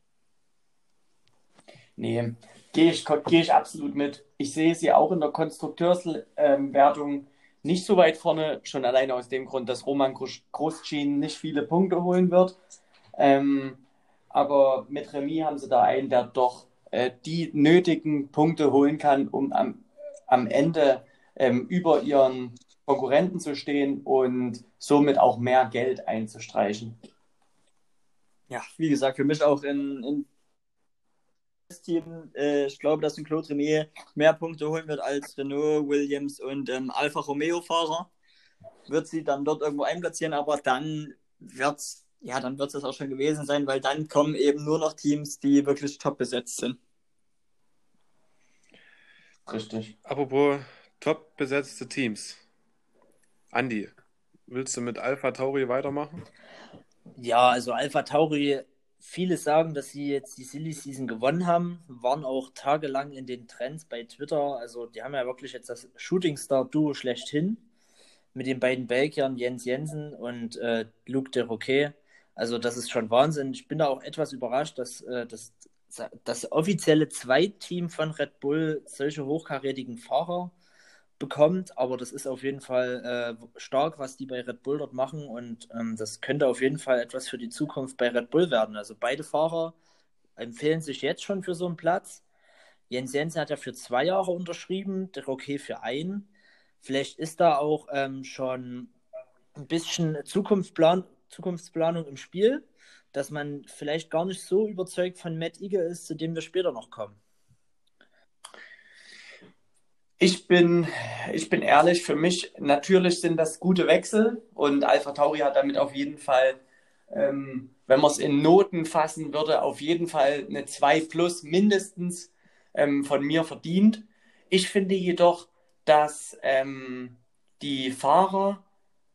Nee, gehe ich, geh ich absolut mit. Ich sehe sie auch in der Konstrukteurswertung nicht so weit vorne, schon alleine aus dem Grund, dass Roman Großschien nicht viele Punkte holen wird. Ähm, aber mit Remy haben sie da einen, der doch äh, die nötigen Punkte holen kann, um am, am Ende ähm, über ihren Konkurrenten zu stehen und somit auch mehr Geld einzustreichen.
Ja, wie gesagt, für mich auch in, in Team. Äh, ich glaube, dass ein Claude Remy mehr Punkte holen wird als Renault, Williams und ähm, Alfa Romeo-Fahrer. Wird sie dann dort irgendwo einplatzieren, aber dann wird es ja, dann wird es auch schon gewesen sein, weil dann kommen eben nur noch Teams, die wirklich top besetzt sind.
Richtig. Apropos top besetzte Teams. Andi, willst du mit Alpha Tauri weitermachen?
Ja, also Alpha Tauri viele sagen, dass sie jetzt die Silly Season gewonnen haben, waren auch tagelang in den Trends bei Twitter. Also die haben ja wirklich jetzt das Shooting Star Duo schlechthin mit den beiden Belgiern Jens Jensen und äh, Luc de Roquet. Also das ist schon Wahnsinn. Ich bin da auch etwas überrascht, dass, äh, dass das offizielle Zweitteam von Red Bull solche hochkarätigen Fahrer bekommt, aber das ist auf jeden Fall äh, stark, was die bei Red Bull dort machen und ähm, das könnte auf jeden Fall etwas für die Zukunft bei Red Bull werden. Also beide Fahrer empfehlen sich jetzt schon für so einen Platz. Jens Jensen hat ja für zwei Jahre unterschrieben, der Roquet für einen. Vielleicht ist da auch ähm, schon ein bisschen Zukunftsplan Zukunftsplanung im Spiel, dass man vielleicht gar nicht so überzeugt von Matt Eager ist, zu dem wir später noch kommen.
Ich bin, ich bin ehrlich, für mich natürlich sind das gute Wechsel und Alpha Tauri hat damit auf jeden Fall, ähm, wenn man es in Noten fassen würde, auf jeden Fall eine 2 plus mindestens ähm, von mir verdient. Ich finde jedoch, dass ähm, die Fahrer,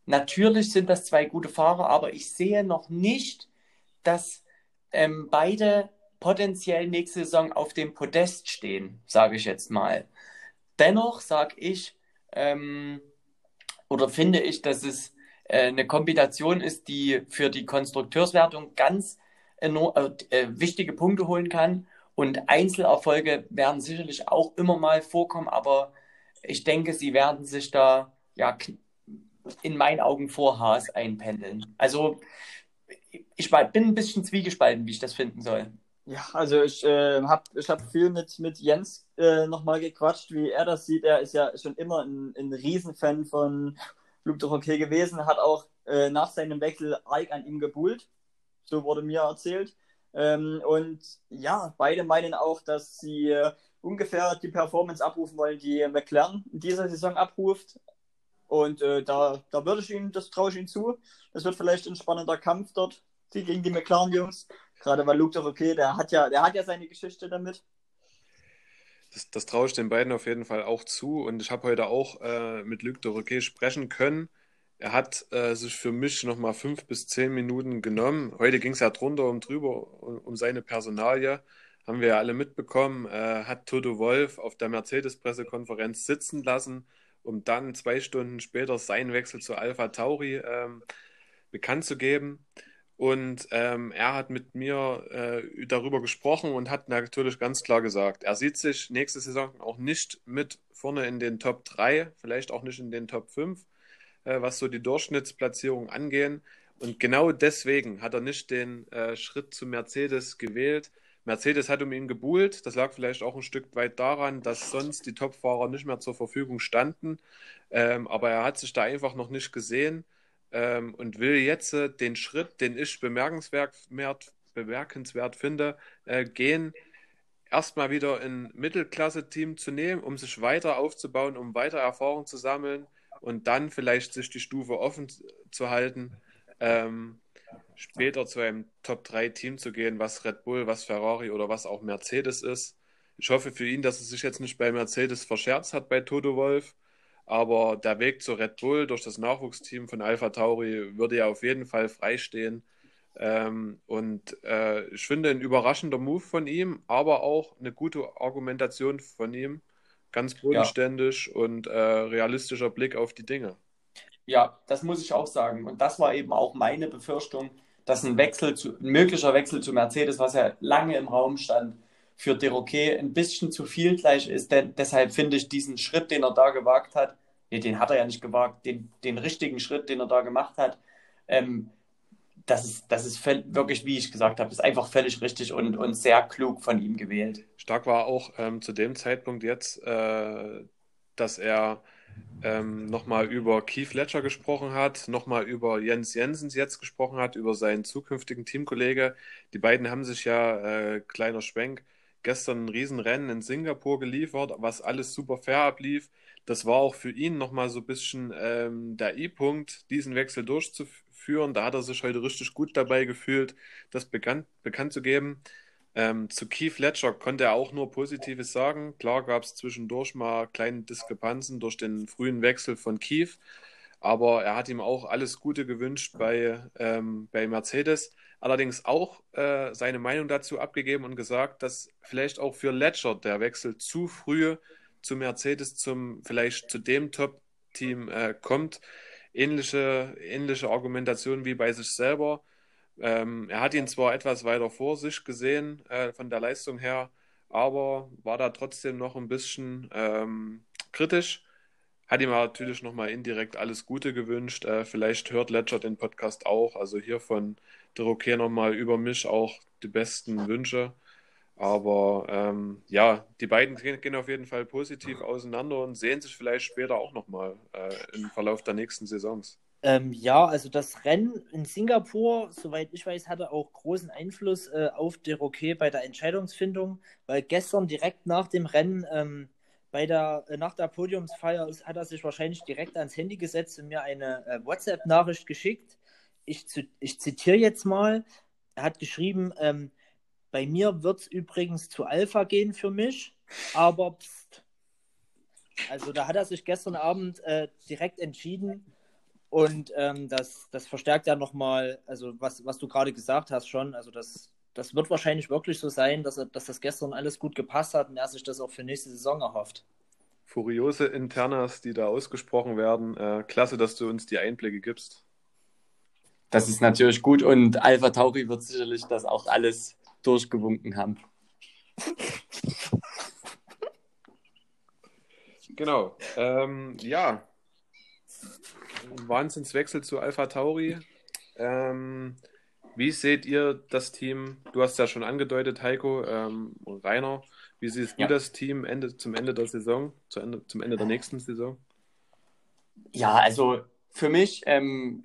natürlich sind das zwei gute Fahrer, aber ich sehe noch nicht, dass ähm, beide potenziell nächste Saison auf dem Podest stehen, sage ich jetzt mal. Dennoch sage ich, ähm, oder finde ich, dass es äh, eine Kombination ist, die für die Konstrukteurswertung ganz äh, äh, wichtige Punkte holen kann. Und Einzelerfolge werden sicherlich auch immer mal vorkommen, aber ich denke, sie werden sich da ja in meinen Augen vor Haas einpendeln. Also ich bin ein bisschen zwiegespalten, wie ich das finden soll.
Ja, also ich äh, habe ich hab viel mit, mit Jens äh, nochmal gequatscht, wie er das sieht. Er ist ja schon immer ein, ein Riesenfan von Luke de Roquet gewesen, hat auch äh, nach seinem Wechsel Ike an ihm gebuhlt. So wurde mir erzählt. Ähm, und ja, beide meinen auch, dass sie äh, ungefähr die Performance abrufen wollen, die McLaren in dieser Saison abruft. Und äh, da, da würde ich ihnen, das traue ich ihnen zu. Das wird vielleicht ein spannender Kampf dort gegen die McLaren-Jungs. Gerade weil Luke doch okay, der hat ja, der hat ja seine Geschichte damit.
Das, das traue ich den beiden auf jeden Fall auch zu. Und ich habe heute auch äh, mit Luc de Roquet sprechen können. Er hat äh, sich für mich nochmal fünf bis zehn Minuten genommen. Heute ging es ja drunter und drüber um, um, seine Personalie. Haben wir ja alle mitbekommen. Äh, hat Toto Wolf auf der Mercedes-Pressekonferenz sitzen lassen, um dann zwei Stunden später seinen Wechsel zu Alpha Tauri ähm, bekannt zu geben. Und ähm, er hat mit mir äh, darüber gesprochen und hat natürlich ganz klar gesagt, er sieht sich nächste Saison auch nicht mit vorne in den Top 3, vielleicht auch nicht in den Top 5, äh, was so die Durchschnittsplatzierung angehen. Und genau deswegen hat er nicht den äh, Schritt zu Mercedes gewählt. Mercedes hat um ihn gebuhlt. Das lag vielleicht auch ein Stück weit daran, dass sonst die Topfahrer nicht mehr zur Verfügung standen. Ähm, aber er hat sich da einfach noch nicht gesehen ähm, und will jetzt äh, den Schritt, den ich bemerkenswert, bemerkenswert finde, äh, gehen, erstmal wieder ein Mittelklasse-Team zu nehmen, um sich weiter aufzubauen, um weiter Erfahrung zu sammeln und dann vielleicht sich die Stufe offen zu halten ähm, später zu einem Top-3-Team zu gehen, was Red Bull, was Ferrari oder was auch Mercedes ist. Ich hoffe für ihn, dass er sich jetzt nicht bei Mercedes verscherzt hat bei Toto Wolf. Aber der Weg zu Red Bull durch das Nachwuchsteam von Alpha Tauri würde ja auf jeden Fall freistehen. Ähm, und äh, ich finde ein überraschender Move von ihm, aber auch eine gute Argumentation von ihm. Ganz bodenständig ja. und äh, realistischer Blick auf die Dinge.
Ja, das muss ich auch sagen. Und das war eben auch meine Befürchtung, dass ein Wechsel zu, ein möglicher Wechsel zu Mercedes, was ja lange im Raum stand, für Deroquet ein bisschen zu viel gleich ist. Denn deshalb finde ich diesen Schritt, den er da gewagt hat, nee, den hat er ja nicht gewagt, den, den richtigen Schritt, den er da gemacht hat, ähm, das ist, das ist wirklich, wie ich gesagt habe, ist einfach völlig richtig und, und sehr klug von ihm gewählt.
Stark war auch ähm, zu dem Zeitpunkt jetzt, äh, dass er ähm, nochmal über Keith Ledger gesprochen hat, nochmal über Jens Jensens jetzt gesprochen hat, über seinen zukünftigen Teamkollege. Die beiden haben sich ja, äh, kleiner Schwenk, gestern ein Riesenrennen in Singapur geliefert, was alles super fair ablief. Das war auch für ihn nochmal so ein bisschen ähm, der I-Punkt, diesen Wechsel durchzuführen. Da hat er sich heute richtig gut dabei gefühlt, das bekannt, bekannt zu geben. Ähm, zu Keith Ledger konnte er auch nur Positives sagen. Klar gab es zwischendurch mal kleine Diskrepanzen durch den frühen Wechsel von Keith, aber er hat ihm auch alles Gute gewünscht bei, ähm, bei Mercedes. Allerdings auch äh, seine Meinung dazu abgegeben und gesagt, dass vielleicht auch für Ledger der Wechsel zu früh zu Mercedes, zum vielleicht zu dem Top-Team äh, kommt. Ähnliche, ähnliche Argumentation wie bei sich selber ähm, er hat ihn zwar etwas weiter vor sich gesehen äh, von der Leistung her, aber war da trotzdem noch ein bisschen ähm, kritisch. Hat ihm natürlich nochmal indirekt alles Gute gewünscht. Äh, vielleicht hört Ledger den Podcast auch. Also hier von der Roquet nochmal über mich auch die besten Wünsche. Aber ähm, ja, die beiden gehen auf jeden Fall positiv auseinander und sehen sich vielleicht später auch nochmal äh, im Verlauf der nächsten Saisons.
Ähm, ja, also das Rennen in Singapur, soweit ich weiß, hatte auch großen Einfluss äh, auf De Roquet bei der Entscheidungsfindung, weil gestern direkt nach dem Rennen, ähm, bei der, äh, nach der Podiumsfeier, hat er sich wahrscheinlich direkt ans Handy gesetzt und mir eine äh, WhatsApp-Nachricht geschickt. Ich, ich zitiere jetzt mal. Er hat geschrieben, ähm, bei mir wird es übrigens zu Alpha gehen für mich, aber pst. Also da hat er sich gestern Abend äh, direkt entschieden, und ähm, das, das verstärkt ja nochmal, also was, was du gerade gesagt hast schon, also das, das wird wahrscheinlich wirklich so sein, dass, er, dass das gestern alles gut gepasst hat und er sich das auch für nächste Saison erhofft.
Furiose Internas, die da ausgesprochen werden. Äh, klasse, dass du uns die Einblicke gibst.
Das ist natürlich gut und Alpha Tauri wird sicherlich das auch alles durchgewunken haben.
Genau. Ähm, ja, Wahnsinnswechsel zu Alpha Tauri. Ähm, wie seht ihr das Team? Du hast ja schon angedeutet, Heiko, ähm, Rainer. Wie siehst ja. du das Team Ende, zum Ende der Saison, zu Ende, zum Ende der nächsten Saison?
Ja, also für mich ähm,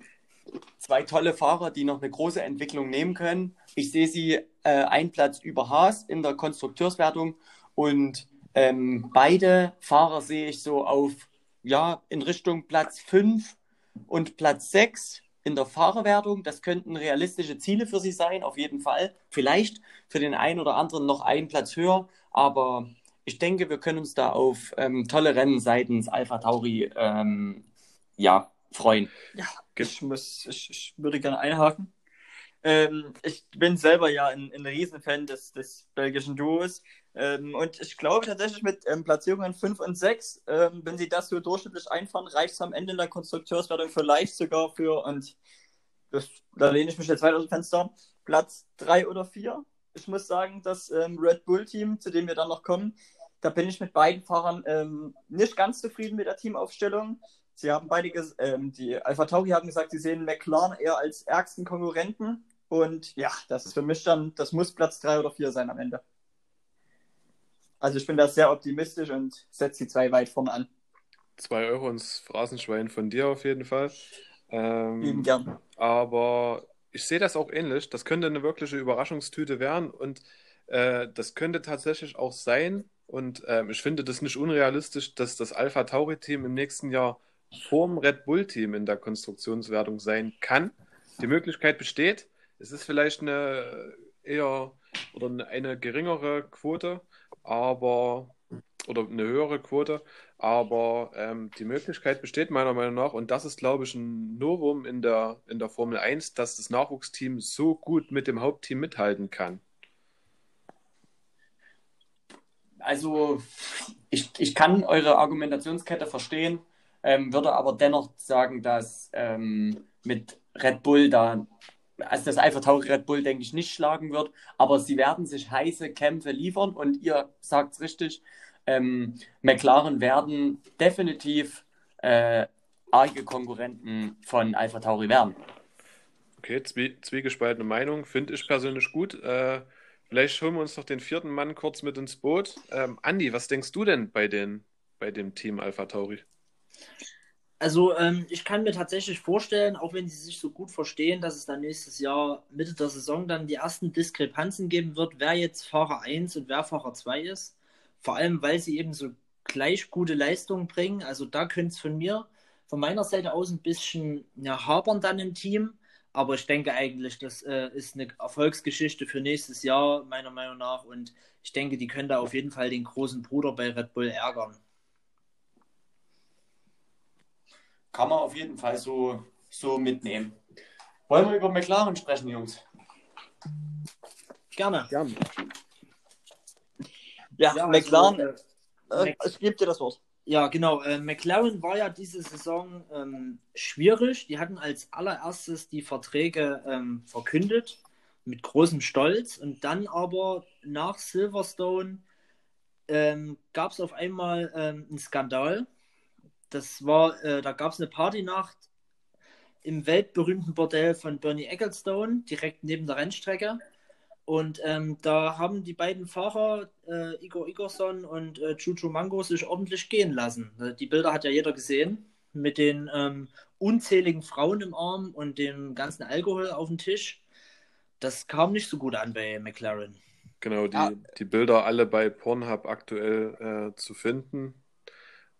zwei tolle Fahrer, die noch eine große Entwicklung nehmen können. Ich sehe sie äh, einen Platz über Haas in der Konstrukteurswertung und ähm, beide Fahrer sehe ich so auf, ja, in Richtung Platz 5 und Platz 6 in der Fahrerwertung. Das könnten realistische Ziele für sie sein, auf jeden Fall. Vielleicht für den einen oder anderen noch einen Platz höher, aber ich denke, wir können uns da auf ähm, tolle Rennen seitens Alpha Tauri ähm, ja, freuen.
Ja, ich, muss, ich, ich würde gerne einhaken. Ähm, ich bin selber ja ein, ein Riesenfan des, des belgischen Duos. Ähm, und ich glaube tatsächlich mit ähm, Platzierungen 5 und 6, ähm, wenn sie das so durchschnittlich einfahren, reicht es am Ende in der Konstrukteurswertung vielleicht sogar für, und das, da lehne ich mich jetzt weit aus dem Fenster, Platz 3 oder 4. Ich muss sagen, das ähm, Red Bull-Team, zu dem wir dann noch kommen, da bin ich mit beiden Fahrern ähm, nicht ganz zufrieden mit der Teamaufstellung. Sie haben beide, ähm, die Alpha Tauri haben gesagt, sie sehen McLaren eher als ärgsten Konkurrenten. Und ja, das ist für mich dann, das muss Platz 3 oder 4 sein am Ende. Also ich bin da sehr optimistisch und setze die zwei weit vorne an.
Zwei Euro ins Phrasenschwein von dir auf jeden Fall.
Ähm, Lieben gern.
Aber ich sehe das auch ähnlich. Das könnte eine wirkliche Überraschungstüte werden und äh, das könnte tatsächlich auch sein. Und äh, ich finde das nicht unrealistisch, dass das Alpha Tauri Team im nächsten Jahr vorm Red Bull Team in der Konstruktionswertung sein kann. die Möglichkeit besteht. Es ist vielleicht eine eher oder eine geringere Quote, aber oder eine höhere Quote, aber ähm, die Möglichkeit besteht meiner Meinung nach, und das ist, glaube ich, ein Novum in der, in der Formel 1, dass das Nachwuchsteam so gut mit dem Hauptteam mithalten kann.
Also, ich, ich kann eure Argumentationskette verstehen, ähm, würde aber dennoch sagen, dass ähm, mit Red Bull da, also das Tauri Red Bull, denke ich, nicht schlagen wird, aber sie werden sich heiße Kämpfe liefern und ihr sagt es richtig, ähm, McLaren werden definitiv äh, arge Konkurrenten von Alpha Tauri werden.
Okay, zwie zwiegespaltene Meinung, finde ich persönlich gut. Äh, vielleicht holen wir uns noch den vierten Mann kurz mit ins Boot. Ähm, Andi, was denkst du denn bei, den, bei dem Team Alpha Tauri?
Also ähm, ich kann mir tatsächlich vorstellen, auch wenn sie sich so gut verstehen, dass es dann nächstes Jahr Mitte der Saison dann die ersten Diskrepanzen geben wird, wer jetzt Fahrer 1 und wer Fahrer 2 ist. Vor allem, weil sie eben so gleich gute Leistungen bringen. Also da könnte es von mir, von meiner Seite aus ein bisschen ja, hapern dann im Team. Aber ich denke eigentlich, das äh, ist eine Erfolgsgeschichte für nächstes Jahr, meiner Meinung nach. Und ich denke, die können da auf jeden Fall den großen Bruder bei Red Bull ärgern.
Kann man auf jeden Fall so, so mitnehmen. Wollen wir über McLaren sprechen, Jungs?
Gerne.
Gerne. Ja, ja McLaren, also, äh, ich gebe dir das Wort.
Ja, genau. Äh, McLaren war ja diese Saison ähm, schwierig. Die hatten als allererstes die Verträge ähm, verkündet mit großem Stolz und dann aber nach Silverstone ähm, gab es auf einmal ähm, einen Skandal. Das war, äh, da gab es eine Partynacht im weltberühmten Bordell von Bernie Ecclestone, direkt neben der Rennstrecke. Und ähm, da haben die beiden Fahrer, äh, Igor Igorson und äh, Chuchu Mango, sich ordentlich gehen lassen. Die Bilder hat ja jeder gesehen, mit den ähm, unzähligen Frauen im Arm und dem ganzen Alkohol auf dem Tisch. Das kam nicht so gut an bei McLaren.
Genau, die, ah. die Bilder alle bei Pornhub aktuell äh, zu finden.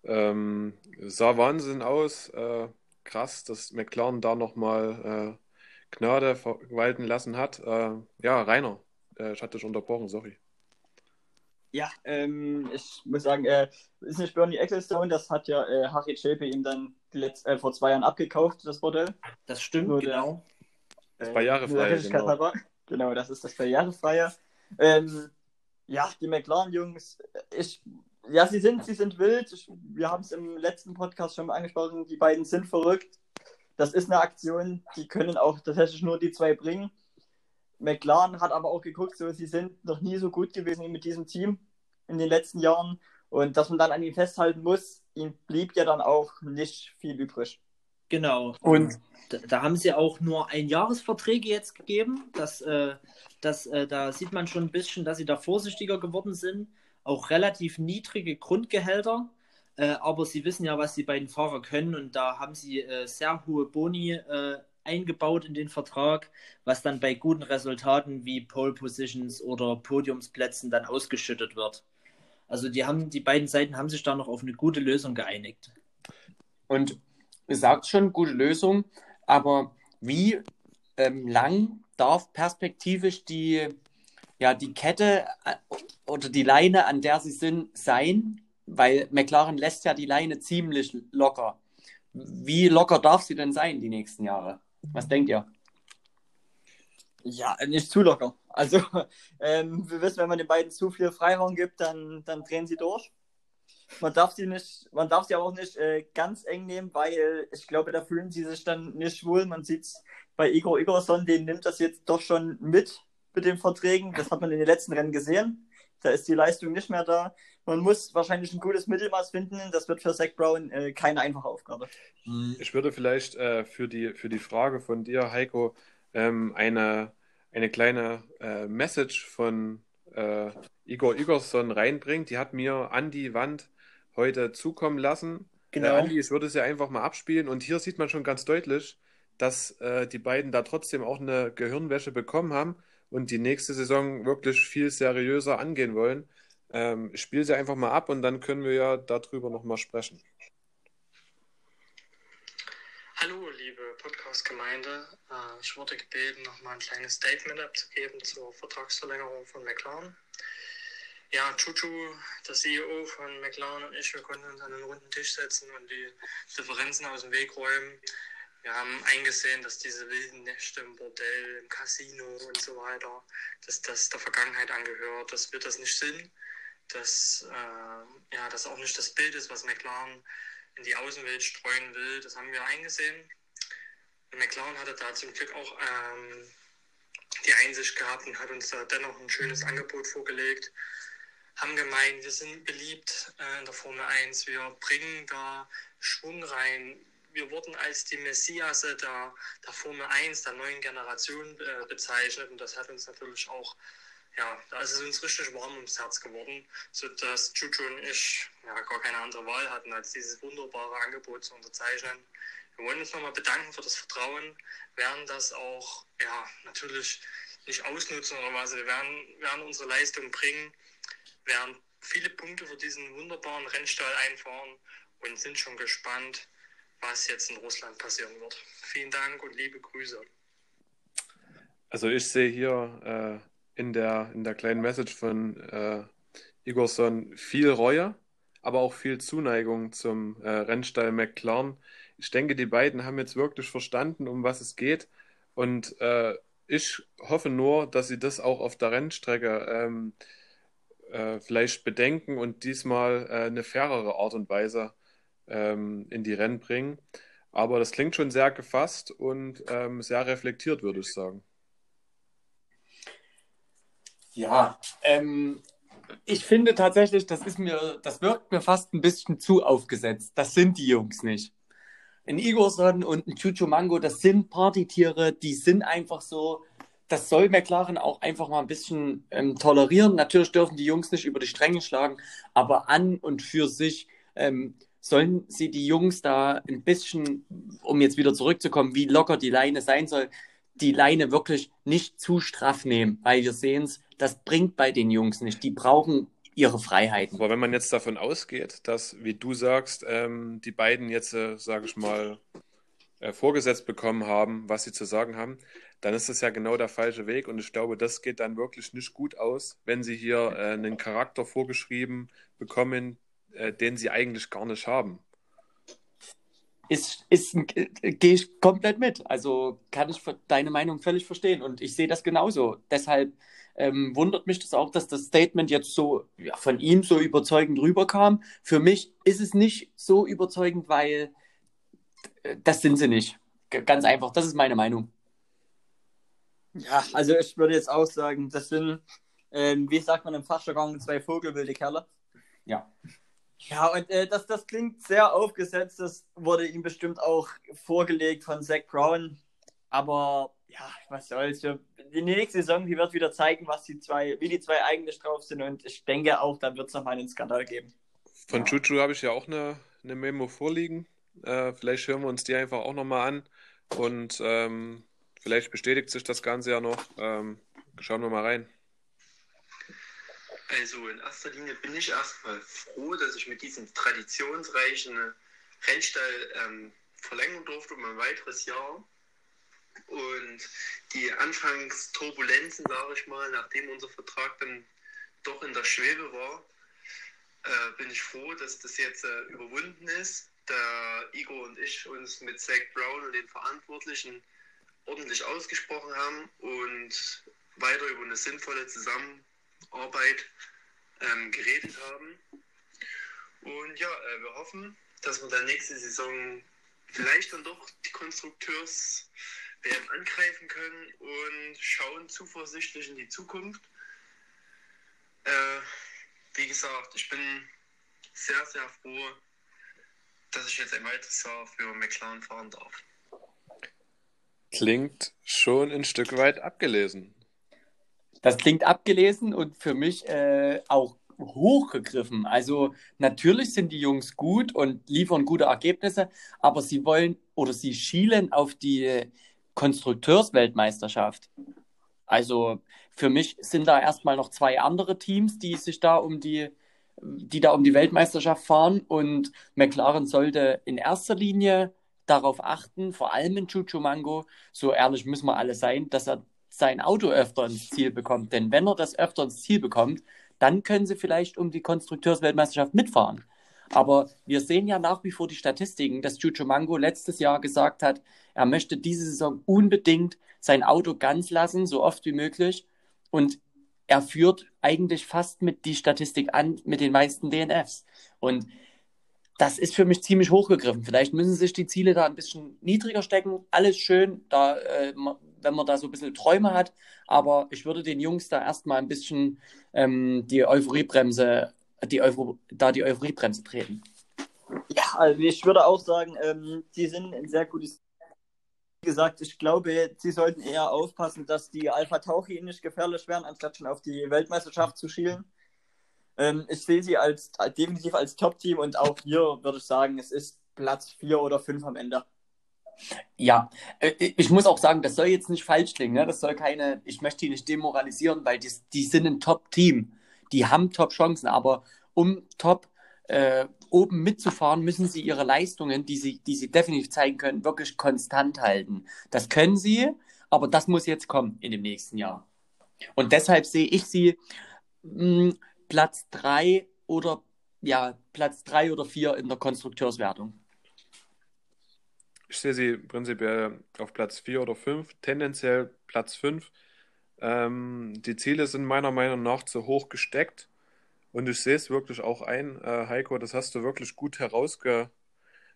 Ähm, sah Wahnsinn aus. Äh, krass, dass McLaren da nochmal äh, Gnade walten lassen hat. Äh, ja, Rainer, äh, ich hatte dich unterbrochen, sorry.
Ja, ähm, ich muss sagen, äh, ist nicht Bernie Ecclestone, das hat ja äh, Harry Schäpe ihm dann letzt, äh, vor zwei Jahren abgekauft, das Bordell.
Das stimmt, nur genau.
Der, äh, zwei Jahre frei.
Genau. genau, das ist das zwei Jahre freie. Ähm, ja, die McLaren-Jungs, ich, ja, sie sind, sie sind wild. Wir haben es im letzten Podcast schon mal angesprochen, die beiden sind verrückt das ist eine Aktion, die können auch tatsächlich nur die zwei bringen. McLaren hat aber auch geguckt, so sie sind noch nie so gut gewesen wie mit diesem Team in den letzten Jahren und dass man dann an ihm festhalten muss, ihm blieb ja dann auch nicht viel übrig.
Genau. Und da, da haben sie auch nur Einjahresverträge jetzt gegeben. Das, äh, das, äh, da sieht man schon ein bisschen, dass sie da vorsichtiger geworden sind. Auch relativ niedrige Grundgehälter. Äh, aber sie wissen ja, was die beiden Fahrer können und da haben sie äh, sehr hohe Boni äh, eingebaut in den Vertrag, was dann bei guten Resultaten wie Pole Positions oder Podiumsplätzen dann ausgeschüttet wird. Also die haben, die beiden Seiten haben sich da noch auf eine gute Lösung geeinigt.
Und ihr sagt schon, gute Lösung, aber wie ähm, lang darf perspektivisch die, ja, die Kette äh, oder die Leine, an der sie sind, sein, weil McLaren lässt ja die Leine ziemlich locker. Wie locker darf sie denn sein die nächsten Jahre? Was denkt ihr?
Ja, nicht zu locker. Also, ähm, wir wissen, wenn man den beiden zu viel Freiraum gibt, dann, dann drehen sie durch. Man darf sie nicht, man darf sie aber auch nicht äh, ganz eng nehmen, weil ich glaube, da fühlen sie sich dann nicht wohl. Man sieht es bei Igor Igorson, den nimmt das jetzt doch schon mit mit den Verträgen. Das hat man in den letzten Rennen gesehen. Da ist die Leistung nicht mehr da. Man muss wahrscheinlich ein gutes Mittelmaß finden. Das wird für Zach Brown äh, keine einfache Aufgabe.
Mhm. Ich würde vielleicht äh, für, die, für die Frage von dir, Heiko, ähm, eine, eine kleine äh, Message von äh, Igor Igorson reinbringen. Die hat mir an die Wand heute zukommen lassen. Genau. Äh, Andi, ich würde sie einfach mal abspielen. Und hier sieht man schon ganz deutlich, dass äh, die beiden da trotzdem auch eine Gehirnwäsche bekommen haben und die nächste Saison wirklich viel seriöser angehen wollen. Ähm, ich spiele sie einfach mal ab und dann können wir ja darüber nochmal sprechen.
Hallo, liebe Podcast. Gemeinde. Äh, ich wurde gebeten, nochmal ein kleines Statement abzugeben zur Vertragsverlängerung von McLaren. Ja, Chuchu, der CEO von McLaren und ich, wir konnten uns an einen runden Tisch setzen und die Differenzen aus dem Weg räumen. Wir haben eingesehen, dass diese wilden Nächte im Bordell, im Casino und so weiter, dass das der Vergangenheit angehört, dass wir das nicht sind, dass äh, ja, das auch nicht das Bild ist, was McLaren in die Außenwelt streuen will. Das haben wir eingesehen. Und McLaren hatte da zum Glück auch ähm, die Einsicht gehabt und hat uns da dennoch ein schönes Angebot vorgelegt. Haben gemeint, wir sind beliebt äh, in der Formel 1, wir bringen da Schwung rein. Wir wurden als die Messias der, der Formel 1, der neuen Generation äh, bezeichnet und das hat uns natürlich auch ja, da ist es uns richtig warm ums Herz geworden, sodass Juju und ich ja, gar keine andere Wahl hatten, als dieses wunderbare Angebot zu unterzeichnen. Wir wollen uns nochmal bedanken für das Vertrauen, werden das auch ja, natürlich nicht ausnutzen oder was. Wir werden, werden unsere Leistung bringen, werden viele Punkte für diesen wunderbaren Rennstall einfahren und sind schon gespannt, was jetzt in Russland passieren wird. Vielen Dank und liebe Grüße.
Also ich sehe hier äh in der, in der kleinen Message von äh, Igorson viel Reue, aber auch viel Zuneigung zum äh, Rennstall McLaren. Ich denke, die beiden haben jetzt wirklich verstanden, um was es geht. Und äh, ich hoffe nur, dass sie das auch auf der Rennstrecke ähm, äh, vielleicht bedenken und diesmal äh, eine fairere Art und Weise ähm, in die Rennen bringen. Aber das klingt schon sehr gefasst und ähm, sehr reflektiert, würde ich sagen.
Ja, ähm, ich finde tatsächlich, das ist mir, das wirkt mir fast ein bisschen zu aufgesetzt. Das sind die Jungs nicht. Ein Igorson und ein Chucho Mango, das sind Partytiere, die sind einfach so. Das soll McLaren auch einfach mal ein bisschen ähm, tolerieren. Natürlich dürfen die Jungs nicht über die Stränge schlagen, aber an und für sich ähm, sollen sie die Jungs da ein bisschen, um jetzt wieder zurückzukommen, wie locker die Leine sein soll, die Leine wirklich nicht zu straff nehmen, weil wir sehen es, das bringt bei den Jungs nicht. Die brauchen ihre Freiheiten.
Aber wenn man jetzt davon ausgeht, dass, wie du sagst, ähm, die beiden jetzt, äh, sage ich mal, äh, vorgesetzt bekommen haben, was sie zu sagen haben, dann ist das ja genau der falsche Weg. Und ich glaube, das geht dann wirklich nicht gut aus, wenn sie hier äh, einen Charakter vorgeschrieben bekommen, äh, den sie eigentlich gar nicht haben
ist, ist, äh, gehe ich komplett mit. Also kann ich deine Meinung völlig verstehen und ich sehe das genauso. Deshalb ähm, wundert mich das auch, dass das Statement jetzt so ja, von ihm so überzeugend rüberkam. Für mich ist es nicht so überzeugend, weil äh, das sind sie nicht. Ganz einfach, das ist meine Meinung.
Ja, also ich würde jetzt auch sagen, das sind, ähm, wie sagt man im Fachjargon, zwei vogelwilde Kerle.
Ja.
Ja, und äh, das, das klingt sehr aufgesetzt. Das wurde ihm bestimmt auch vorgelegt von Zach Brown. Aber ja, was soll's. Die nächste Saison, die wird wieder zeigen, was die zwei, wie die zwei eigentlich drauf sind. Und ich denke auch, da wird es nochmal einen Skandal geben.
Von ja. Chuchu habe ich ja auch eine, eine Memo vorliegen. Äh, vielleicht hören wir uns die einfach auch nochmal an. Und ähm, vielleicht bestätigt sich das Ganze ja noch. Ähm, schauen wir mal rein.
Also in erster Linie bin ich erstmal froh, dass ich mit diesem traditionsreichen Rennstall ähm, verlängern durfte um ein weiteres Jahr. Und die Anfangsturbulenzen, sage ich mal, nachdem unser Vertrag dann doch in der Schwebe war, äh, bin ich froh, dass das jetzt äh, überwunden ist. Da Igor und ich uns mit Zach Brown und den Verantwortlichen ordentlich ausgesprochen haben und weiter über eine sinnvolle Zusammenarbeit Arbeit ähm, geredet haben. Und ja, äh, wir hoffen, dass wir dann nächste Saison vielleicht dann doch die Konstrukteurs WM angreifen können und schauen zuversichtlich in die Zukunft. Äh, wie gesagt, ich bin sehr, sehr froh, dass ich jetzt ein weiteres Jahr für McLaren fahren darf.
Klingt schon ein Stück weit abgelesen.
Das klingt abgelesen und für mich äh, auch hochgegriffen. Also natürlich sind die Jungs gut und liefern gute Ergebnisse, aber sie wollen oder sie schielen auf die Konstrukteursweltmeisterschaft. Also für mich sind da erstmal noch zwei andere Teams, die sich da um die, die da um die Weltmeisterschaft fahren und McLaren sollte in erster Linie darauf achten, vor allem in Chucho Mango, so ehrlich müssen wir alle sein, dass er sein Auto öfter ins Ziel bekommt. Denn wenn er das öfter ins Ziel bekommt, dann können sie vielleicht um die Konstrukteursweltmeisterschaft mitfahren. Aber wir sehen ja nach wie vor die Statistiken, dass Chucho Mango letztes Jahr gesagt hat, er möchte diese Saison unbedingt sein Auto ganz lassen, so oft wie möglich. Und er führt eigentlich fast mit die Statistik an mit den meisten DNFs. Und das ist für mich ziemlich hochgegriffen. Vielleicht müssen sich die Ziele da ein bisschen niedriger stecken. Alles schön, da, äh, wenn man da so ein bisschen Träume hat. Aber ich würde den Jungs da erstmal ein bisschen ähm, die Euphoriebremse, die Eupho da die Euphoriebremse treten.
Ja, also ich würde auch sagen, ähm, die sind ein sehr gutes. Wie gesagt, ich glaube, sie sollten eher aufpassen, dass die Alpha Tauchi nicht gefährlich werden, anstatt schon auf die Weltmeisterschaft zu schielen. Ähm, ich sehe sie als definitiv als Top-Team und auch hier würde ich sagen, es ist Platz 4 oder 5 am Ende.
Ja, äh, ich muss auch sagen, das soll jetzt nicht falsch klingen. Ne? Das soll keine, ich möchte die nicht demoralisieren, weil die, die sind ein Top-Team. Die haben Top-Chancen, aber um top äh, oben mitzufahren, müssen sie ihre Leistungen, die sie, die sie definitiv zeigen können, wirklich konstant halten. Das können sie, aber das muss jetzt kommen in dem nächsten Jahr. Und deshalb sehe ich sie mh, hm, Platz 3 oder ja, Platz 3 oder 4 in der Konstrukteurswertung.
Ich sehe sie prinzipiell auf Platz 4 oder 5, tendenziell Platz 5. Ähm, die Ziele sind meiner Meinung nach zu hoch gesteckt. Und ich sehe es wirklich auch ein, äh, Heiko, das hast du wirklich gut herausge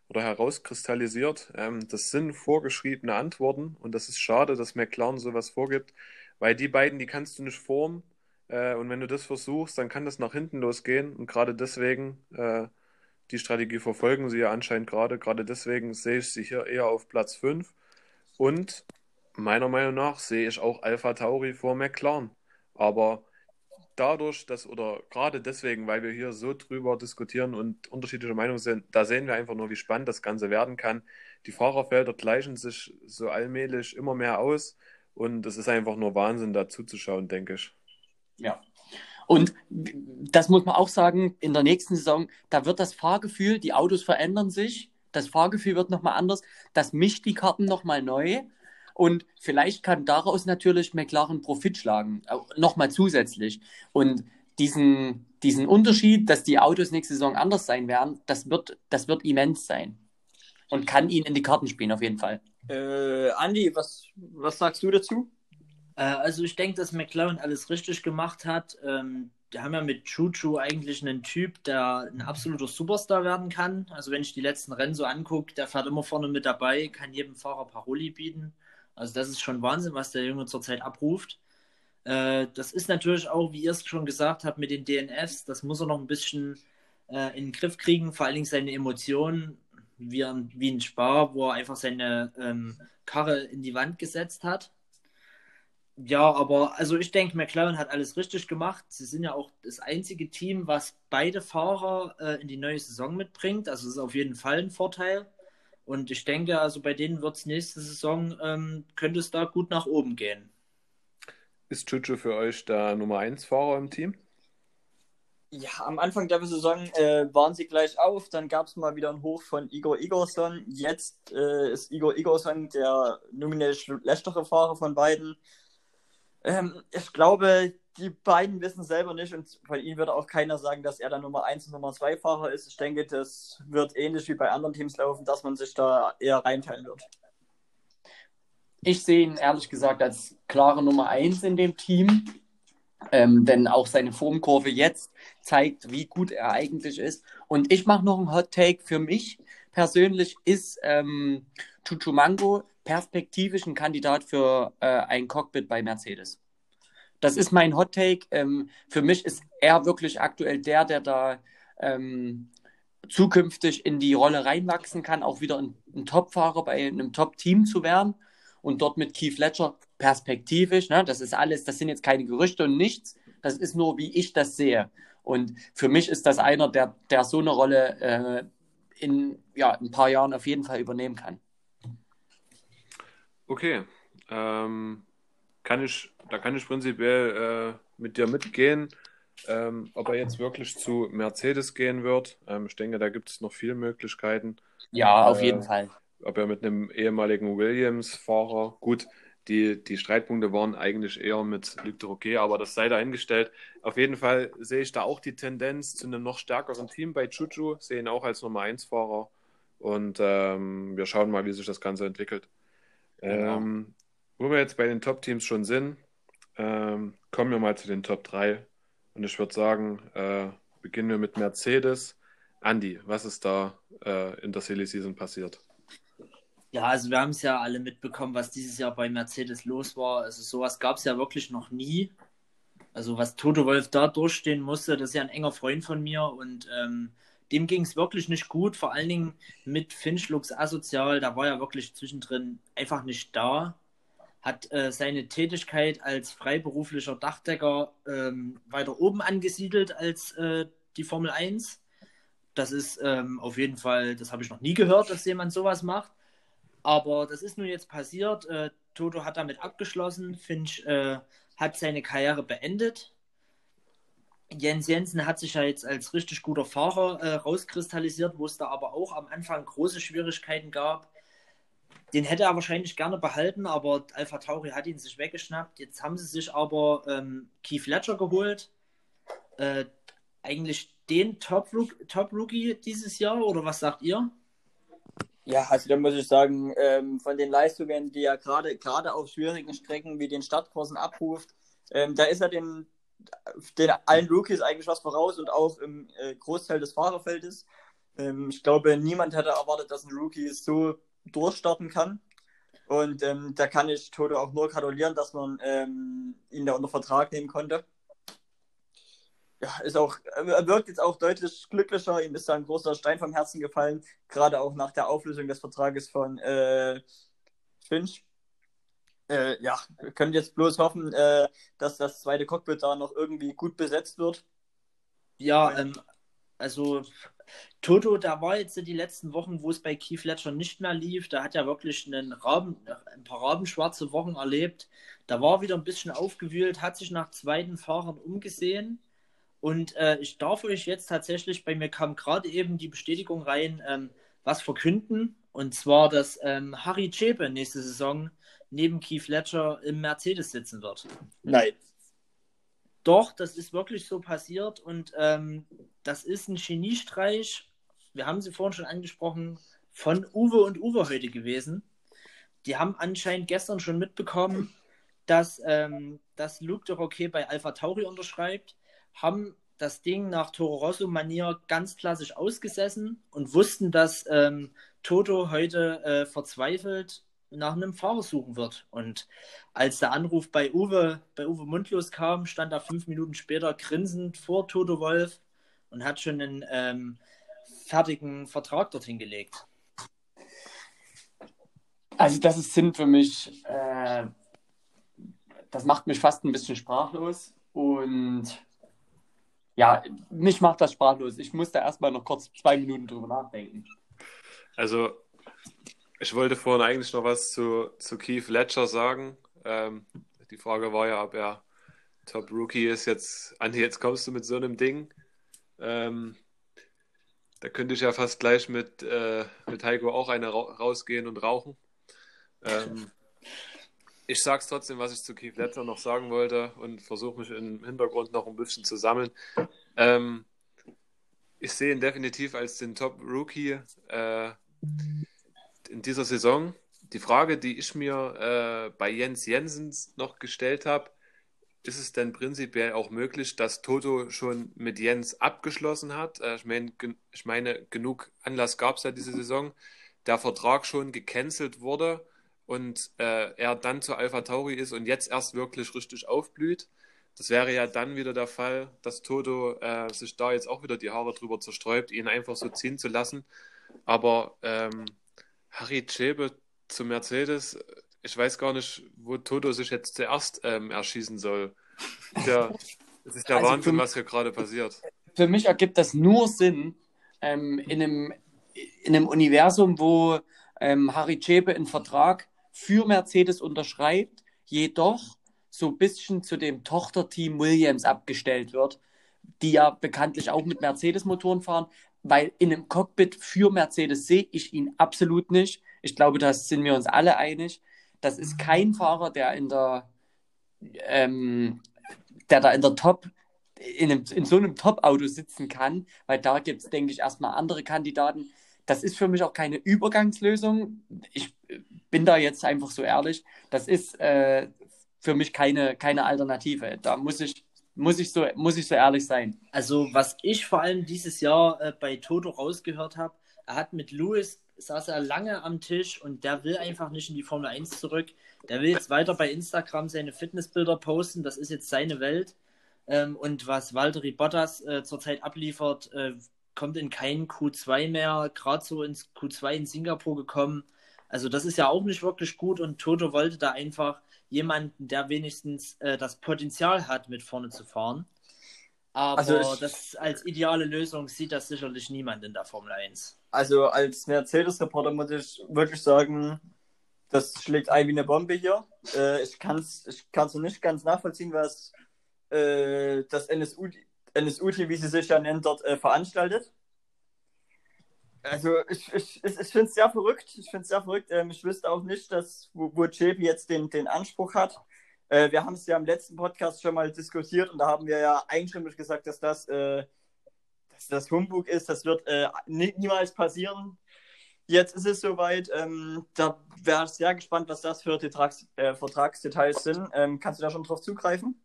oder herauskristallisiert. Ähm, das sind vorgeschriebene Antworten und das ist schade, dass McLaren sowas vorgibt, weil die beiden, die kannst du nicht formen. Äh, und wenn du das versuchst, dann kann das nach hinten losgehen. Und gerade deswegen, äh, die Strategie verfolgen sie ja anscheinend gerade. Gerade deswegen sehe ich sie hier eher auf Platz 5. Und meiner Meinung nach sehe ich auch Alpha Tauri vor McLaren. Aber dadurch, dass, oder gerade deswegen, weil wir hier so drüber diskutieren und unterschiedliche Meinungen sind, da sehen wir einfach nur, wie spannend das Ganze werden kann. Die Fahrerfelder gleichen sich so allmählich immer mehr aus und es ist einfach nur Wahnsinn, da zuzuschauen, denke ich.
Ja. Und das muss man auch sagen, in der nächsten Saison, da wird das Fahrgefühl, die Autos verändern sich, das Fahrgefühl wird nochmal anders, das mischt die Karten nochmal neu und vielleicht kann daraus natürlich McLaren Profit schlagen, nochmal zusätzlich. Und diesen, diesen Unterschied, dass die Autos nächste Saison anders sein werden, das wird, das wird immens sein. Und kann ihnen in die Karten spielen, auf jeden Fall.
Äh, Andi, was, was sagst du dazu?
Äh, also ich denke, dass McLaren alles richtig gemacht hat. Ähm, die haben ja mit Chuchu eigentlich einen Typ, der ein absoluter Superstar werden kann. Also wenn ich die letzten Rennen so angucke, der fährt immer vorne mit dabei, kann jedem Fahrer Paroli bieten. Also das ist schon Wahnsinn, was der Junge zurzeit abruft. Äh, das ist natürlich auch, wie ihr es schon gesagt habt, mit den DNFs, das muss er noch ein bisschen äh, in den Griff kriegen, vor allen Dingen seine Emotionen, wie, ein, wie ein Spar, wo er einfach seine ähm, Karre in die Wand gesetzt hat. Ja, aber also ich denke, McLaren hat alles richtig gemacht. Sie sind ja auch das einzige Team, was beide Fahrer äh, in die neue Saison mitbringt. Also es ist auf jeden Fall ein Vorteil. Und ich denke, also bei denen wird es nächste Saison, ähm, könnte es da gut nach oben gehen.
Ist Chuchu für euch der Nummer 1 Fahrer im Team?
Ja, am Anfang der Saison äh, waren sie gleich auf, dann gab es mal wieder einen Hoch von Igor Igorson. Jetzt äh, ist Igor Igorson der nominell schlechtere Fahrer von beiden. Ähm, ich glaube, die beiden wissen selber nicht und von ihnen würde auch keiner sagen, dass er der Nummer 1 und Nummer 2 Fahrer ist. Ich denke, das wird ähnlich wie bei anderen Teams laufen, dass man sich da eher reinteilen wird.
Ich sehe ihn ehrlich gesagt als klare Nummer 1 in dem Team. Ähm, denn auch seine Formkurve jetzt zeigt, wie gut er eigentlich ist. Und ich mache noch einen Hot Take für mich. Persönlich ist ähm, Chuchumango perspektivisch ein Kandidat für äh, ein Cockpit bei Mercedes. Das ist mein Hot Take. Ähm, für mich ist er wirklich aktuell der, der da ähm, zukünftig in die Rolle reinwachsen kann, auch wieder ein, ein Top-Fahrer bei einem Top-Team zu werden und dort mit Keith Ledger perspektivisch, ne, das ist alles, das sind jetzt keine Gerüchte und nichts, das ist nur, wie ich das sehe. Und für mich ist das einer, der, der so eine Rolle äh, in ja, ein paar Jahren auf jeden Fall übernehmen kann.
Okay. Ähm, kann ich, da kann ich prinzipiell äh, mit dir mitgehen. Ähm, ob er jetzt wirklich zu Mercedes gehen wird, ähm, ich denke, da gibt es noch viele Möglichkeiten.
Ja, auf äh, jeden Fall.
ob er mit einem ehemaligen Williams-Fahrer, gut, die, die Streitpunkte waren eigentlich eher mit Luc Roquet, aber das sei dahingestellt. Auf jeden Fall sehe ich da auch die Tendenz zu einem noch stärkeren Team bei Chuchu, sehe ihn auch als Nummer 1-Fahrer und ähm, wir schauen mal, wie sich das Ganze entwickelt. Genau. Ähm, wo wir jetzt bei den Top-Teams schon sind, ähm, kommen wir mal zu den Top 3 und ich würde sagen, äh, beginnen wir mit Mercedes. Andy, was ist da äh, in der Silly Season passiert?
Ja, also wir haben es ja alle mitbekommen, was dieses Jahr bei Mercedes los war. Also sowas gab es ja wirklich noch nie. Also was Toto Wolf da durchstehen musste, das ist ja ein enger Freund von mir und ähm, dem ging es wirklich nicht gut, vor allen Dingen mit Finch asozial, da war er wirklich zwischendrin einfach nicht da, hat äh, seine Tätigkeit als freiberuflicher Dachdecker ähm, weiter oben angesiedelt als äh, die Formel 1. Das ist ähm, auf jeden Fall, das habe ich noch nie gehört, dass jemand sowas macht. Aber das ist nun jetzt passiert. Äh, Toto hat damit abgeschlossen. Finch äh, hat seine Karriere beendet. Jens Jensen hat sich ja jetzt als richtig guter Fahrer äh, rauskristallisiert, wo es da aber auch am Anfang große Schwierigkeiten gab. Den hätte er wahrscheinlich gerne behalten, aber Alpha Tauri hat ihn sich weggeschnappt. Jetzt haben sie sich aber ähm, Keith Ledger geholt. Äh, eigentlich den Top-Rookie Top dieses Jahr, oder was sagt ihr?
Ja, also da muss ich sagen, ähm, von den Leistungen, die er gerade gerade auf schwierigen Strecken wie den Stadtkursen abruft, ähm, da ist er den, den allen Rookies eigentlich was voraus und auch im äh, Großteil des Fahrerfeldes. Ähm, ich glaube, niemand hätte erwartet, dass ein Rookie so durchstarten kann. Und ähm, da kann ich Toto auch nur gratulieren, dass man ähm, ihn da unter Vertrag nehmen konnte ja, ist auch, er wirkt jetzt auch deutlich glücklicher. Ihm ist da ein großer Stein vom Herzen gefallen, gerade auch nach der Auflösung des Vertrages von äh, Finch. Äh, ja, wir können jetzt bloß hoffen, äh, dass das zweite Cockpit da noch irgendwie gut besetzt wird.
Ja, ähm, also Toto, da war jetzt die letzten Wochen, wo es bei Keith Ledger nicht mehr lief, da hat er wirklich einen Raben, ein paar rabenschwarze Wochen erlebt. Da war wieder ein bisschen aufgewühlt, hat sich nach zweiten Fahrern umgesehen und äh, ich darf euch jetzt tatsächlich, bei mir kam gerade eben die Bestätigung rein, ähm, was verkünden. Und zwar, dass ähm, Harry Chepe nächste Saison neben Keith Ledger im Mercedes sitzen wird.
Nein.
Doch, das ist wirklich so passiert und ähm, das ist ein Geniestreich. Wir haben sie vorhin schon angesprochen, von Uwe und Uwe heute gewesen. Die haben anscheinend gestern schon mitbekommen, dass, ähm, dass Luke de Roquet bei Alpha Tauri unterschreibt haben das Ding nach Toro Rosso-Manier ganz klassisch ausgesessen und wussten, dass ähm, Toto heute äh, verzweifelt nach einem Fahrer suchen wird. Und als der Anruf bei Uwe, bei Uwe Mundlos kam, stand er fünf Minuten später grinsend vor Toto Wolf und hat schon einen ähm, fertigen Vertrag dorthin gelegt.
Also das sind für mich, äh, das macht mich fast ein bisschen sprachlos und ja, mich macht das sprachlos. Ich musste erstmal noch kurz zwei Minuten drüber nachdenken.
Also, ich wollte vorhin eigentlich noch was zu, zu Keith Ledger sagen. Ähm, die Frage war ja, ob er Top Rookie ist. Jetzt, Andi, jetzt kommst du mit so einem Ding. Ähm, da könnte ich ja fast gleich mit, äh, mit Heiko auch eine ra rausgehen und rauchen. Ähm, ich sage es trotzdem, was ich zu Keith Ledger noch sagen wollte und versuche mich im Hintergrund noch ein bisschen zu sammeln. Ähm, ich sehe ihn definitiv als den Top-Rookie äh, in dieser Saison. Die Frage, die ich mir äh, bei Jens Jensens noch gestellt habe, ist es denn prinzipiell auch möglich, dass Toto schon mit Jens abgeschlossen hat? Äh, ich, mein, ich meine, genug Anlass gab es ja diese Saison. Der Vertrag schon gecancelt wurde und äh, er dann zu Alpha Tauri ist und jetzt erst wirklich richtig aufblüht. Das wäre ja dann wieder der Fall, dass Toto äh, sich da jetzt auch wieder die Haare drüber zersträubt, ihn einfach so ziehen zu lassen. Aber ähm, Harry Chebe zu Mercedes, ich weiß gar nicht, wo Toto sich jetzt zuerst ähm, erschießen soll. Ja, es ist der also Wahnsinn, für, was hier gerade passiert.
Für mich ergibt das nur Sinn ähm, in, einem, in einem Universum, wo ähm, Harry Chebe einen Vertrag für Mercedes unterschreibt, jedoch so ein bisschen zu dem Tochterteam Williams abgestellt wird, die ja bekanntlich auch mit Mercedes-Motoren fahren, weil in einem Cockpit für Mercedes sehe ich ihn absolut nicht. Ich glaube, da sind wir uns alle einig. Das ist kein Fahrer, der in der, ähm, der da in der Top, in, einem, in so einem Top-Auto sitzen kann, weil da gibt es, denke ich, erstmal andere Kandidaten. Das ist für mich auch keine Übergangslösung. Ich bin da jetzt einfach so ehrlich. Das ist äh, für mich keine, keine Alternative. Da muss ich, muss, ich so, muss ich so ehrlich sein.
Also, was ich vor allem dieses Jahr äh, bei Toto rausgehört habe, er hat mit Lewis saß er lange am Tisch und der will einfach nicht in die Formel 1 zurück. Der will jetzt weiter bei Instagram seine Fitnessbilder posten. Das ist jetzt seine Welt. Ähm, und was Valtteri Bottas äh, zurzeit abliefert, äh, kommt in keinen Q2 mehr. Gerade so ins Q2 in Singapur gekommen. Also das ist ja auch nicht wirklich gut und Toto wollte da einfach jemanden, der wenigstens äh, das Potenzial hat, mit vorne zu fahren. Aber also ich, das als ideale Lösung sieht das sicherlich niemand in der Formel 1.
Also als Mercedes-Reporter muss ich wirklich sagen, das schlägt ein wie eine Bombe hier. Äh, ich kann es ich kann's noch nicht ganz nachvollziehen, was äh, das NSU, NSU-Team, wie sie sich ja nennt, dort äh, veranstaltet. Also ich, ich, ich, ich finde es sehr verrückt. Ich finde es sehr verrückt. Ähm, ich wüsste auch nicht, dass, wo, wo JP jetzt den, den Anspruch hat. Äh, wir haben es ja im letzten Podcast schon mal diskutiert und da haben wir ja einstimmig gesagt, dass das, äh, dass das Humbug ist. Das wird äh, nie, niemals passieren. Jetzt ist es soweit. Ähm, da wäre ich sehr gespannt, was das für Vertrags, äh, Vertragsdetails sind. Ähm, kannst du da schon drauf zugreifen?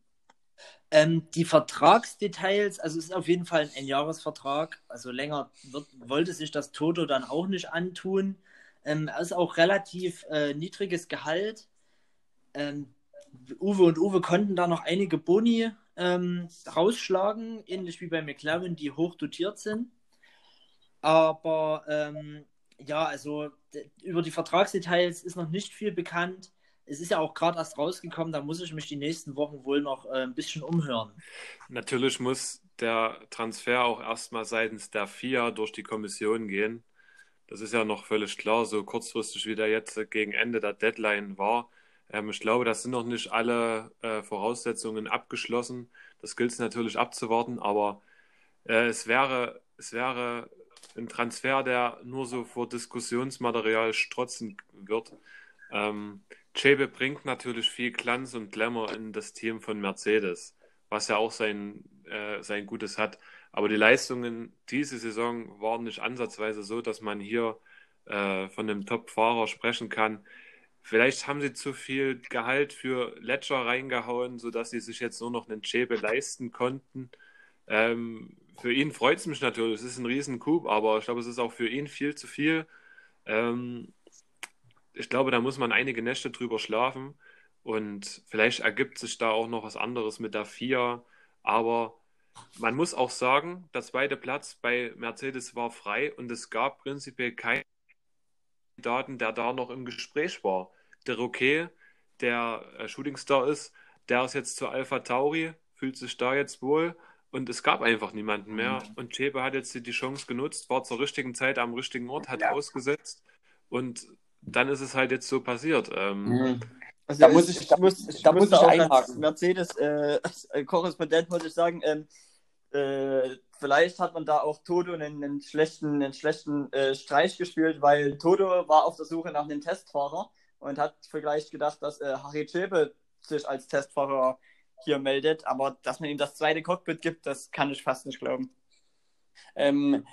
Ähm, die Vertragsdetails, also es ist auf jeden Fall ein Einjahresvertrag, also länger wird, wollte sich das Toto dann auch nicht antun. Ähm, ist auch relativ äh, niedriges Gehalt. Ähm, Uwe und Uwe konnten da noch einige Boni ähm, rausschlagen, ähnlich wie bei McLaren, die hoch dotiert sind. Aber ähm, ja, also über die Vertragsdetails ist noch nicht viel bekannt es ist ja auch gerade erst rausgekommen, da muss ich mich die nächsten Wochen wohl noch äh, ein bisschen umhören.
Natürlich muss der Transfer auch erstmal seitens der FIA durch die Kommission gehen. Das ist ja noch völlig klar, so kurzfristig wie der jetzt gegen Ende der Deadline war. Ähm, ich glaube, das sind noch nicht alle äh, Voraussetzungen abgeschlossen. Das gilt es natürlich abzuwarten, aber äh, es, wäre, es wäre ein Transfer, der nur so vor Diskussionsmaterial strotzen wird. Ähm, Chebe bringt natürlich viel Glanz und Glamour in das Team von Mercedes, was ja auch sein, äh, sein Gutes hat. Aber die Leistungen diese Saison waren nicht ansatzweise so, dass man hier äh, von einem Top-Fahrer sprechen kann. Vielleicht haben sie zu viel Gehalt für Ledger reingehauen, sodass sie sich jetzt nur noch einen Chebe leisten konnten. Ähm, für ihn freut es mich natürlich, es ist ein riesen Coup, aber ich glaube, es ist auch für ihn viel zu viel. Ähm, ich glaube, da muss man einige Nächte drüber schlafen und vielleicht ergibt sich da auch noch was anderes mit der FIA, aber man muss auch sagen, der zweite Platz bei Mercedes war frei und es gab prinzipiell keinen Daten, der da noch im Gespräch war. Der Roquet, der äh, Shootingstar ist, der ist jetzt zu Alpha Tauri, fühlt sich da jetzt wohl und es gab einfach niemanden mehr. Mhm. Und Chebe hat jetzt die Chance genutzt, war zur richtigen Zeit am richtigen Ort, hat ja. ausgesetzt und dann ist es halt jetzt so passiert. Ähm,
mhm. also da muss ich, ich, muss, ich, da muss ich auch einhaken. Mercedes-Korrespondent äh, muss ich sagen, ähm, äh, vielleicht hat man da auch Toto einen, einen schlechten, einen schlechten äh, Streich gespielt, weil Toto war auf der Suche nach einem Testfahrer und hat vielleicht gedacht, dass äh, Harry Chebe sich als Testfahrer hier meldet, aber dass man ihm das zweite Cockpit gibt, das kann ich fast nicht glauben.
Ähm,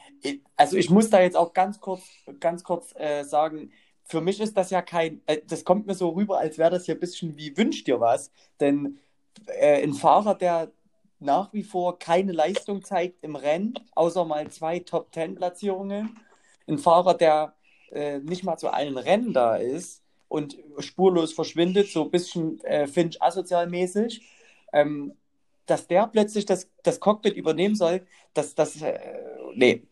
also ich muss da jetzt auch ganz kurz, ganz kurz äh, sagen, für mich ist das ja kein, äh, das kommt mir so rüber, als wäre das hier ein bisschen wie wünscht dir was. Denn äh, ein Fahrer, der nach wie vor keine Leistung zeigt im Rennen, außer mal zwei Top-10-Platzierungen, ein Fahrer, der äh, nicht mal zu allen Rennen da ist und spurlos verschwindet, so ein bisschen äh, Finch asozialmäßig, ähm, dass der plötzlich das, das Cockpit übernehmen soll, das, das, äh, nee,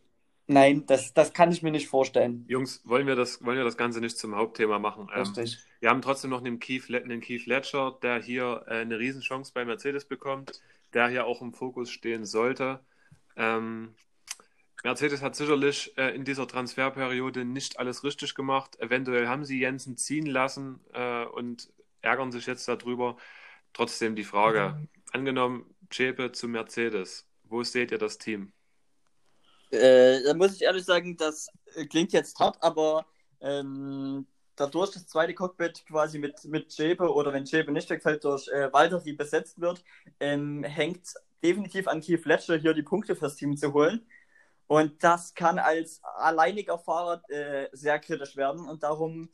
Nein, das, das kann ich mir nicht vorstellen.
Jungs, wollen wir das, wollen wir das Ganze nicht zum Hauptthema machen?
Ähm, Richtig. Ähm,
wir haben trotzdem noch einen Keith, einen Keith Ledger, der hier äh, eine Riesenchance bei Mercedes bekommt, der hier auch im Fokus stehen sollte. Ähm, Mercedes hat sicherlich äh, in dieser Transferperiode nicht alles richtig gemacht. Eventuell haben sie Jensen ziehen lassen äh, und ärgern sich jetzt darüber. Trotzdem die Frage, mhm. angenommen, Chepe zu Mercedes, wo seht ihr das Team?
Äh, da muss ich ehrlich sagen, das klingt jetzt hart, aber äh, ähm, dadurch das zweite Cockpit quasi mit, mit Jebe oder wenn Jebe nicht wegfällt, durch äh, Valtteri besetzt wird, ähm, hängt definitiv an Keith Fletcher hier die Punkte fürs Team zu holen. Und das kann als alleiniger Fahrer äh, sehr kritisch werden. Und darum,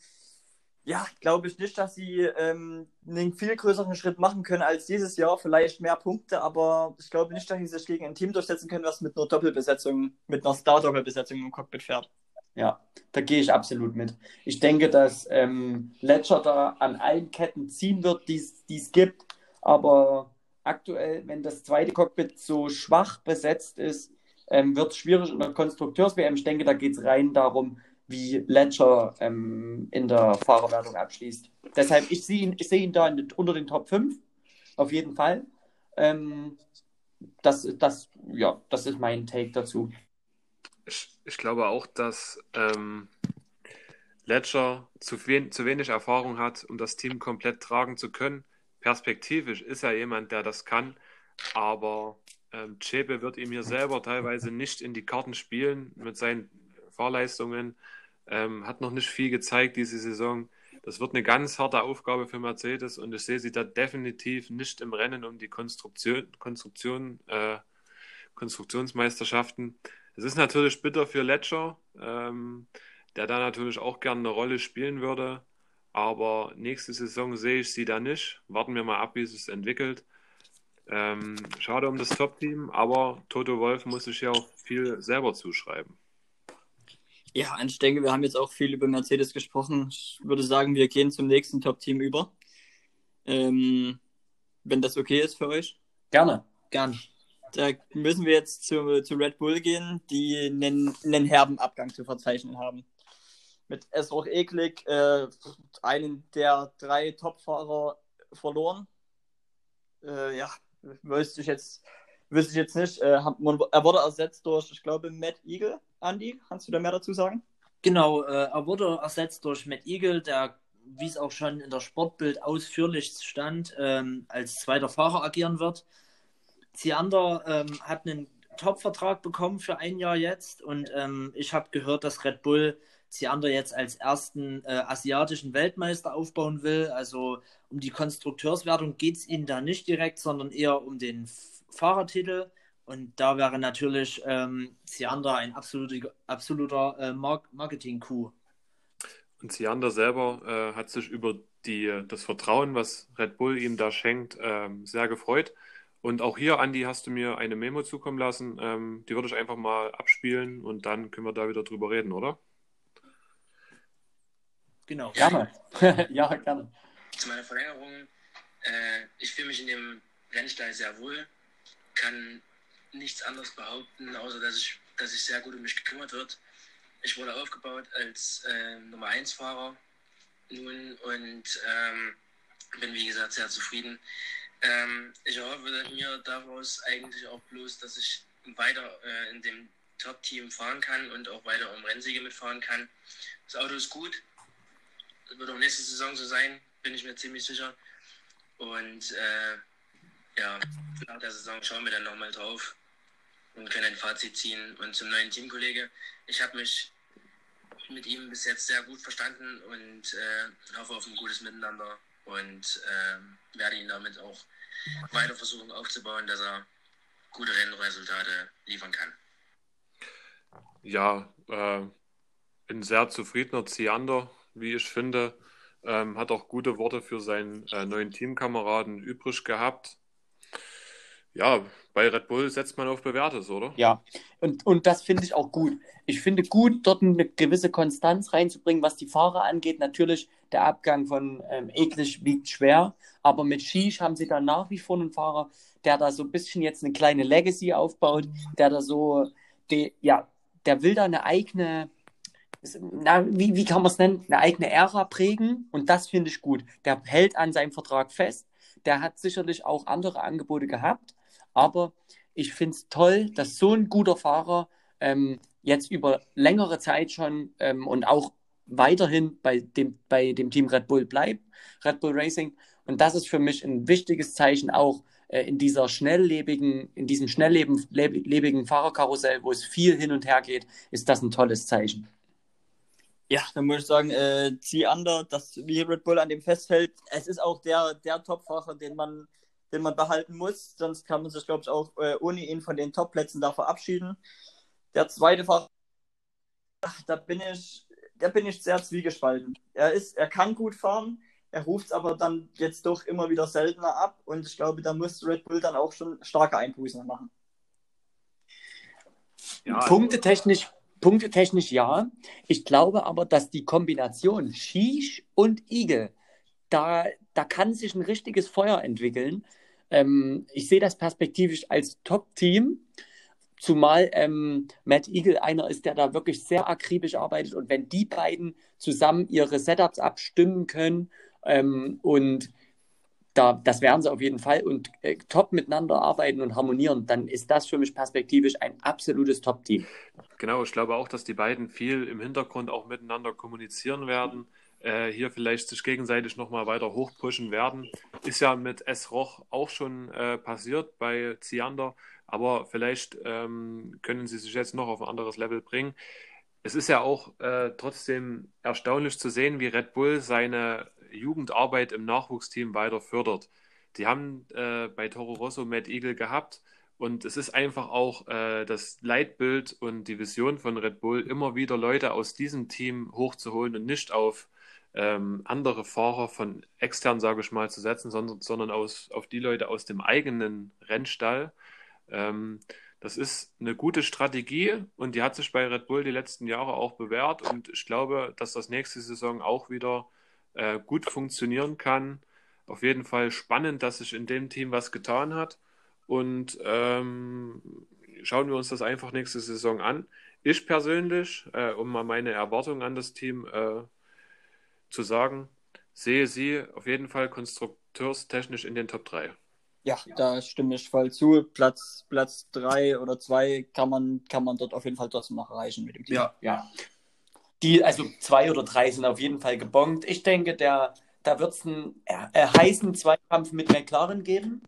ja, glaube ich nicht, dass sie ähm, einen viel größeren Schritt machen können als dieses Jahr. Vielleicht mehr Punkte, aber ich glaube nicht, dass sie sich gegen ein Team durchsetzen können, was mit einer Doppelbesetzung, mit einer Star-Doppelbesetzung im Cockpit fährt.
Ja, da gehe ich absolut mit. Ich denke, dass ähm, Ledger da an allen Ketten ziehen wird, die es gibt. Aber aktuell, wenn das zweite Cockpit so schwach besetzt ist, ähm, wird es schwierig in der Konstrukteurs-WM. Ich denke, da geht es rein darum, wie Ledger ähm, in der Fahrerwertung abschließt. Deshalb, ich sehe ihn, seh ihn da den, unter den Top 5, auf jeden Fall. Ähm, das, das, ja, das ist mein Take dazu.
Ich, ich glaube auch, dass ähm, Ledger zu, wen, zu wenig Erfahrung hat, um das Team komplett tragen zu können. Perspektivisch ist er jemand, der das kann, aber ähm, Chepe wird ihm hier selber teilweise nicht in die Karten spielen mit seinen Fahrleistungen. Ähm, hat noch nicht viel gezeigt diese Saison. Das wird eine ganz harte Aufgabe für Mercedes und ich sehe sie da definitiv nicht im Rennen um die Konstruktion, Konstruktion, äh, Konstruktionsmeisterschaften. Es ist natürlich bitter für Ledger, ähm, der da natürlich auch gerne eine Rolle spielen würde. Aber nächste Saison sehe ich sie da nicht. Warten wir mal ab, wie es sich entwickelt. Ähm, schade um das Top-Team, aber Toto Wolf muss sich ja auch viel selber zuschreiben.
Ja, ich denke, wir haben jetzt auch viel über Mercedes gesprochen. Ich würde sagen, wir gehen zum nächsten Top-Team über. Ähm, wenn das okay ist für euch.
Gerne.
Gerne. Da müssen wir jetzt zu, zu Red Bull gehen, die einen, einen herben Abgang zu verzeichnen haben. Mit Esroch Eklig, äh, einen der drei Topfahrer verloren. Äh, ja, wüsste ich jetzt, wüsste ich jetzt nicht. Äh, er wurde ersetzt durch, ich glaube, Matt Eagle. Andy, kannst du da mehr dazu sagen?
Genau, äh, er wurde ersetzt durch Matt Eagle, der, wie es auch schon in der Sportbild ausführlich stand, ähm, als zweiter Fahrer agieren wird. Ziander ähm, hat einen Top-Vertrag bekommen für ein Jahr jetzt und ähm, ich habe gehört, dass Red Bull Ziander jetzt als ersten äh, asiatischen Weltmeister aufbauen will. Also um die Konstrukteurswertung geht es ihnen da nicht direkt, sondern eher um den Fahrertitel. Und da wäre natürlich ähm, Ziander ein absoluter, absoluter äh, Marketing-Coup.
Und Ziander selber äh, hat sich über die, das Vertrauen, was Red Bull ihm da schenkt, ähm, sehr gefreut. Und auch hier, Andi, hast du mir eine Memo zukommen lassen. Ähm, die würde ich einfach mal abspielen und dann können wir da wieder drüber reden, oder?
Genau.
Gerne. ja, gerne.
Zu meiner Verlängerung. Äh, ich fühle mich in dem Rennstall sehr wohl. Kann nichts anderes behaupten, außer dass ich, dass ich sehr gut um mich gekümmert wird. Ich wurde aufgebaut als äh, Nummer 1 Fahrer nun und ähm, bin wie gesagt sehr zufrieden. Ähm, ich erhoffe mir daraus eigentlich auch bloß, dass ich weiter äh, in dem Top-Team fahren kann und auch weiter um Rennsiege mitfahren kann. Das Auto ist gut. Das wird auch nächste Saison so sein, bin ich mir ziemlich sicher. Und äh, ja, nach der Saison schauen wir dann nochmal drauf und können ein Fazit ziehen. Und zum neuen Teamkollege, ich habe mich mit ihm bis jetzt sehr gut verstanden und äh, hoffe auf ein gutes Miteinander und äh, werde ihn damit auch weiter versuchen aufzubauen, dass er gute Rennresultate liefern kann.
Ja, äh, ein sehr zufriedener Ziander, wie ich finde. Ähm, hat auch gute Worte für seinen äh, neuen Teamkameraden übrig gehabt. Ja, bei Red Bull setzt man auf Bewährtes, oder?
Ja, und, und das finde ich auch gut. Ich finde gut, dort eine gewisse Konstanz reinzubringen, was die Fahrer angeht. Natürlich, der Abgang von ähm, Eklig wiegt schwer, aber mit Shish haben sie da nach wie vor einen Fahrer, der da so ein bisschen jetzt eine kleine Legacy aufbaut, der da so, die, ja, der will da eine eigene, na, wie, wie kann man es nennen, eine eigene Ära prägen und das finde ich gut. Der hält an seinem Vertrag fest, der hat sicherlich auch andere Angebote gehabt, aber ich finde es toll, dass so ein guter Fahrer ähm, jetzt über längere Zeit schon ähm, und auch weiterhin bei dem, bei dem Team Red Bull bleibt, Red Bull Racing. Und das ist für mich ein wichtiges Zeichen auch äh, in dieser schnelllebigen, in diesem schnelllebigen Fahrerkarussell, wo es viel hin und her geht, ist das ein tolles Zeichen.
Ja, dann muss ich sagen, äh, zieh under, dass wie Red Bull an dem festhält. Es ist auch der, der Topfahrer, den man, den man behalten muss. Sonst kann man sich, glaube ich, auch äh, ohne ihn von den Topplätzen da verabschieden. Der zweite Fahrer, ach, da bin ich, da bin ich sehr zwiegespalten. Er ist, er kann gut fahren, er ruft es aber dann jetzt doch immer wieder seltener ab und ich glaube, da muss Red Bull dann auch schon starke Einbußen machen.
Ja, Punktetechnisch Punktetechnisch ja. Ich glaube aber, dass die Kombination Shish und Igel, da, da kann sich ein richtiges Feuer entwickeln. Ähm, ich sehe das perspektivisch als Top-Team, zumal ähm, Matt Eagle einer ist, der da wirklich sehr akribisch arbeitet. Und wenn die beiden zusammen ihre Setups abstimmen können ähm, und da, das werden sie auf jeden Fall und äh, top miteinander arbeiten und harmonieren, dann ist das für mich perspektivisch ein absolutes Top-Team.
Genau, ich glaube auch, dass die beiden viel im Hintergrund auch miteinander kommunizieren werden, äh, hier vielleicht sich gegenseitig nochmal weiter hochpushen werden. Ist ja mit S. Roch auch schon äh, passiert bei Ziander, aber vielleicht ähm, können sie sich jetzt noch auf ein anderes Level bringen. Es ist ja auch äh, trotzdem erstaunlich zu sehen, wie Red Bull seine Jugendarbeit im Nachwuchsteam weiter fördert. Die haben äh, bei Toro Rosso Matt Eagle gehabt und es ist einfach auch äh, das Leitbild und die Vision von Red Bull, immer wieder Leute aus diesem Team hochzuholen und nicht auf ähm, andere Fahrer von extern, sage ich mal, zu setzen, sondern, sondern aus, auf die Leute aus dem eigenen Rennstall. Ähm, das ist eine gute Strategie und die hat sich bei Red Bull die letzten Jahre auch bewährt und ich glaube, dass das nächste Saison auch wieder äh, gut funktionieren kann. Auf jeden Fall spannend, dass sich in dem Team was getan hat. Und ähm, schauen wir uns das einfach nächste Saison an. Ich persönlich, äh, um mal meine Erwartungen an das Team äh, zu sagen, sehe sie auf jeden Fall konstrukteurstechnisch in den Top 3.
Ja, da stimme ich voll zu. Platz, Platz 3 oder 2 kann man, kann man dort auf jeden Fall trotzdem noch erreichen mit dem Team.
Ja, ja die, also zwei oder drei sind auf jeden Fall gebongt. Ich denke, der, da wird es einen äh, heißen Zweikampf mit McLaren geben,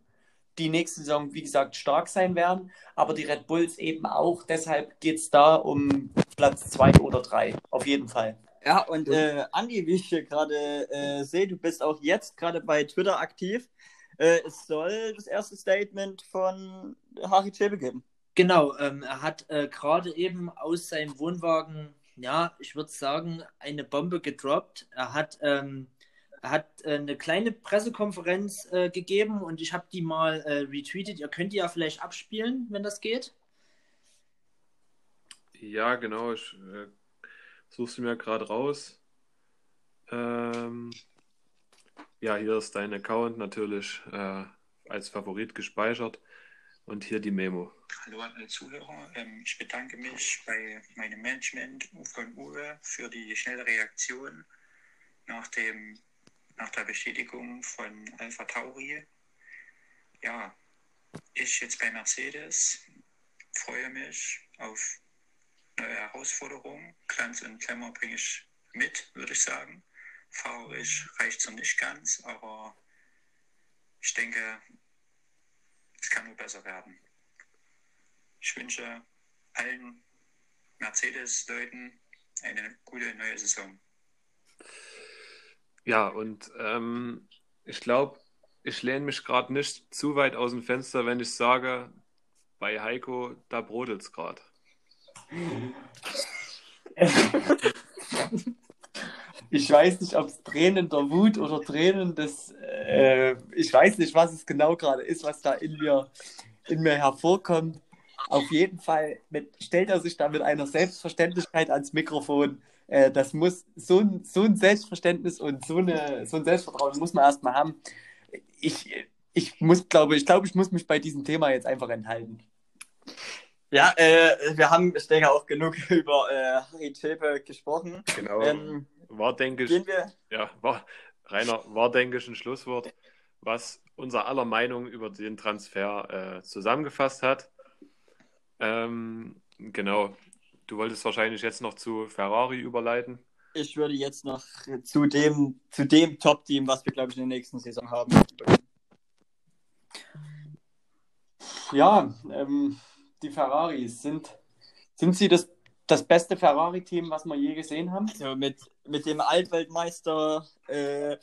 die nächste Saison, wie gesagt, stark sein werden, aber die Red Bulls eben auch. Deshalb geht es da um Platz zwei oder drei, auf jeden Fall.
Ja, und äh, Andi, wie ich hier gerade äh, sehe, du bist auch jetzt gerade bei Twitter aktiv. Äh, es soll das erste Statement von Harry Chebe geben.
Genau, ähm, er hat äh, gerade eben aus seinem Wohnwagen ja, ich würde sagen, eine Bombe gedroppt. Er hat, ähm, er hat äh, eine kleine Pressekonferenz äh, gegeben und ich habe die mal äh, retweetet. Ihr könnt die ja vielleicht abspielen, wenn das geht.
Ja, genau. Ich suche sie mir gerade raus. Ähm, ja, hier ist dein Account natürlich äh, als Favorit gespeichert. Und hier die Memo.
Hallo an alle Zuhörer. Ähm, ich bedanke mich bei meinem Management von Uwe für die schnelle Reaktion nach, dem, nach der Bestätigung von Alpha Tauri. Ja, ich jetzt bei Mercedes freue mich auf neue Herausforderungen. Glanz und Klemmer bringe ich mit, würde ich sagen. Fahrerisch reicht noch nicht ganz, aber ich denke, es kann nur besser werden. Ich wünsche allen Mercedes-Leuten eine gute neue Saison.
Ja, und ähm, ich glaube, ich lehne mich gerade nicht zu weit aus dem Fenster, wenn ich sage, bei Heiko, da brodelt es gerade.
Ich weiß nicht, ob es Tränen der Wut oder Tränen des, äh, ich weiß nicht, was es genau gerade ist, was da in mir, in mir hervorkommt. Auf jeden Fall mit, stellt er sich da mit einer Selbstverständlichkeit ans Mikrofon. Äh, das muss so ein, so ein Selbstverständnis und so, eine, so ein Selbstvertrauen muss man erstmal haben. Ich, ich muss, glaube ich, glaube, ich muss mich bei diesem Thema jetzt einfach enthalten.
Ja, äh, wir haben, ich denke, auch genug über äh, Harry Tepe gesprochen.
Genau. Ähm, war, denke ich, wir... ja, war, Rainer, war, denke ich, ein Schlusswort, was unser aller Meinung über den Transfer äh, zusammengefasst hat. Ähm, genau. Du wolltest wahrscheinlich jetzt noch zu Ferrari überleiten.
Ich würde jetzt noch zu dem, zu dem Top-Team, was wir, glaube ich, in der nächsten Saison haben.
Ja, ähm, die Ferraris sind, sind sie das das beste Ferrari-Team, was wir je gesehen haben.
Also mit, mit dem Altweltmeister äh,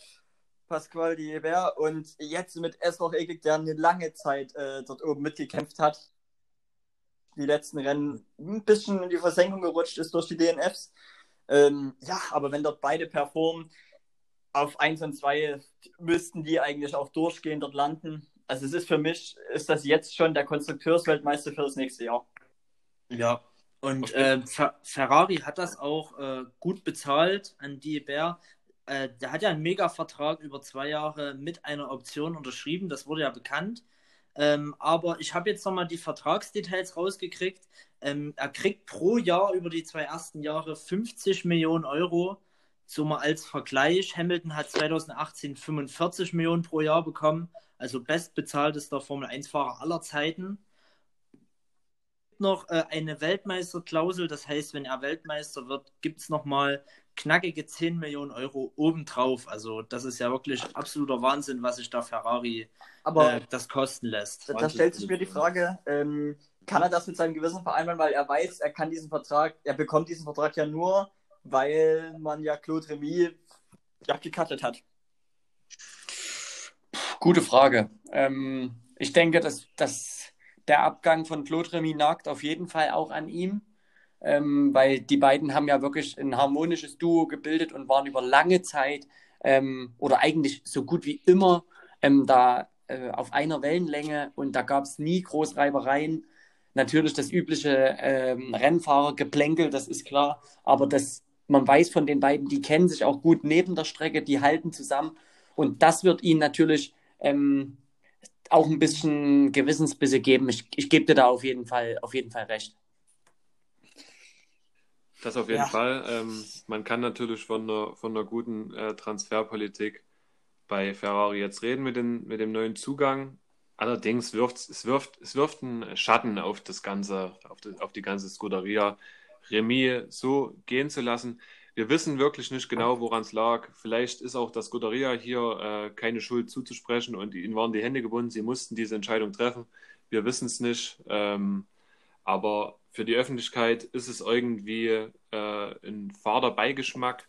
Pasquale Diebert und jetzt mit Esroch Egig, der eine lange Zeit äh, dort oben mitgekämpft hat. Die letzten Rennen ein bisschen in die Versenkung gerutscht ist durch die DNFs. Ähm, ja, aber wenn dort beide performen, auf 1 und 2 müssten die eigentlich auch durchgehend dort landen. Also es ist für mich, ist das jetzt schon der Konstrukteursweltmeister für das nächste Jahr.
Ja, und äh, Fer Ferrari hat das auch äh, gut bezahlt an Diebert. Äh, der hat ja einen Mega-Vertrag über zwei Jahre mit einer Option unterschrieben, das wurde ja bekannt. Ähm, aber ich habe jetzt nochmal die Vertragsdetails rausgekriegt. Ähm, er kriegt pro Jahr über die zwei ersten Jahre 50 Millionen Euro. So mal als Vergleich. Hamilton hat 2018 45 Millionen pro Jahr bekommen, also bestbezahltester Formel 1-Fahrer aller Zeiten. Noch äh, eine Weltmeisterklausel, das heißt, wenn er Weltmeister wird, gibt es nochmal knackige 10 Millionen Euro obendrauf. Also das ist ja wirklich absoluter Wahnsinn, was sich da Ferrari
Aber
äh, das kosten lässt.
da, da stellt sich mir die Frage, ähm, kann er das mit seinem Gewissen vereinbaren, weil er weiß, er kann diesen Vertrag, er bekommt diesen Vertrag ja nur, weil man ja Claude Remy ja gecuttet hat.
Gute Frage. Ähm, ich denke, dass, dass der Abgang von Claude Remy nagt auf jeden Fall auch an ihm, ähm, weil die beiden haben ja wirklich ein harmonisches Duo gebildet und waren über lange Zeit ähm, oder eigentlich so gut wie immer ähm, da äh, auf einer Wellenlänge und da gab es nie Großreibereien. Natürlich das übliche ähm, Rennfahrergeplänkel, das ist klar, aber das, man weiß von den beiden, die kennen sich auch gut neben der Strecke, die halten zusammen und das wird ihnen natürlich ähm, auch ein bisschen Gewissensbisse geben. Ich, ich gebe dir da auf jeden Fall, auf jeden Fall recht.
Das auf jeden
Ja.
Fall. Ähm, man kann natürlich von einer, von einer guten äh, Transferpolitik bei Ferrari jetzt reden mit, den, mit dem neuen Zugang. Allerdings wirft es wirft, es wirft einen Schatten auf das ganze, auf die, auf die ganze Scuderia, Remy so gehen zu lassen. Wir wissen wirklich nicht genau, woran es lag. Vielleicht ist auch das Scuderia hier äh, keine Schuld zuzusprechen und ihnen waren die Hände gebunden. Sie mussten diese Entscheidung treffen. Wir wissen es nicht. Ähm, aber für die Öffentlichkeit ist es irgendwie äh, ein fader Beigeschmack.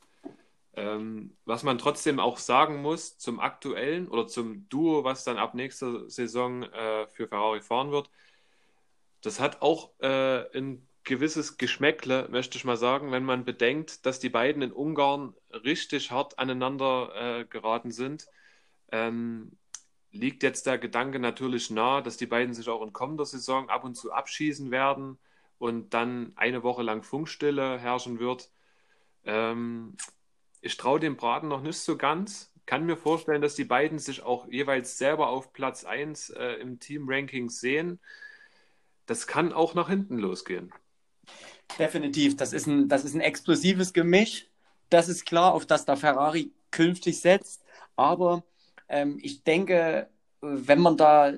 Ähm, was man trotzdem auch sagen muss zum aktuellen oder zum Duo, was dann ab nächster Saison äh, für Ferrari fahren wird, das hat auch äh, ein gewisses Geschmäckle, möchte ich mal sagen, wenn man bedenkt, dass die beiden in Ungarn richtig hart aneinander äh, geraten sind. Ähm, liegt jetzt der Gedanke natürlich nahe, dass die beiden sich auch in kommender Saison ab und zu abschießen werden und dann eine Woche lang Funkstille herrschen wird. Ähm, ich traue dem Braten noch nicht so ganz. Kann mir vorstellen, dass die beiden sich auch jeweils selber auf Platz 1 äh, im Team-Ranking sehen. Das kann auch nach hinten losgehen.
Definitiv, das ist ein, das ist ein explosives Gemisch. Das ist klar, auf das der Ferrari künftig setzt. Aber ähm, ich denke, wenn man da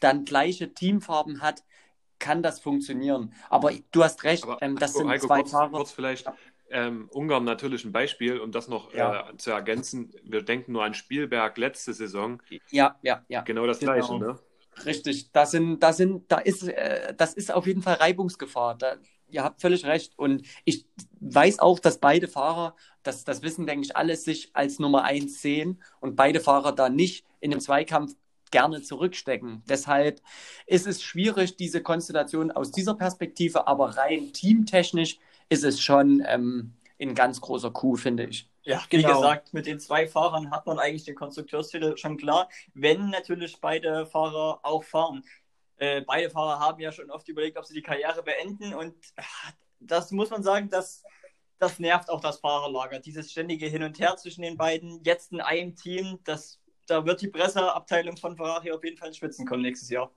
dann gleiche Teamfarben hat, kann das funktionieren. Aber du hast recht,
Aber
ähm, das
Heiko,
sind zwei
kurz,
Fahrer.
kurz vielleicht. Ähm, Ungarn natürlich ein Beispiel, um das noch
Ja.
äh, zu ergänzen. Wir denken nur an Spielberg letzte Saison.
Ja, ja, ja.
Genau das
Genau.
Gleiche, ne?
Richtig, da sind, da sind, da ist, äh, das ist auf jeden Fall Reibungsgefahr. Da, ihr habt völlig recht. Und ich weiß auch, dass beide Fahrer, das, das wissen, denke ich, alle sich als Nummer eins sehen und beide Fahrer da nicht in den Zweikampf gerne zurückstecken. Deshalb ist es schwierig, diese Konstellation aus dieser Perspektive, aber rein teamtechnisch ist es schon ähm, ein ganz großer Coup, finde ich.
Ja, wie
Genau.
gesagt, mit den zwei Fahrern hat man eigentlich den Konstrukteurstitel schon klar, wenn natürlich beide Fahrer auch fahren. Äh, beide Fahrer haben ja schon oft überlegt, ob sie die Karriere beenden und ah, das muss man sagen, das, das nervt auch das Fahrerlager. Dieses ständige Hin und Her zwischen den beiden, jetzt in einem Team, das, da wird die Presseabteilung von Ferrari auf jeden Fall in Spitzen kommen nächstes Jahr.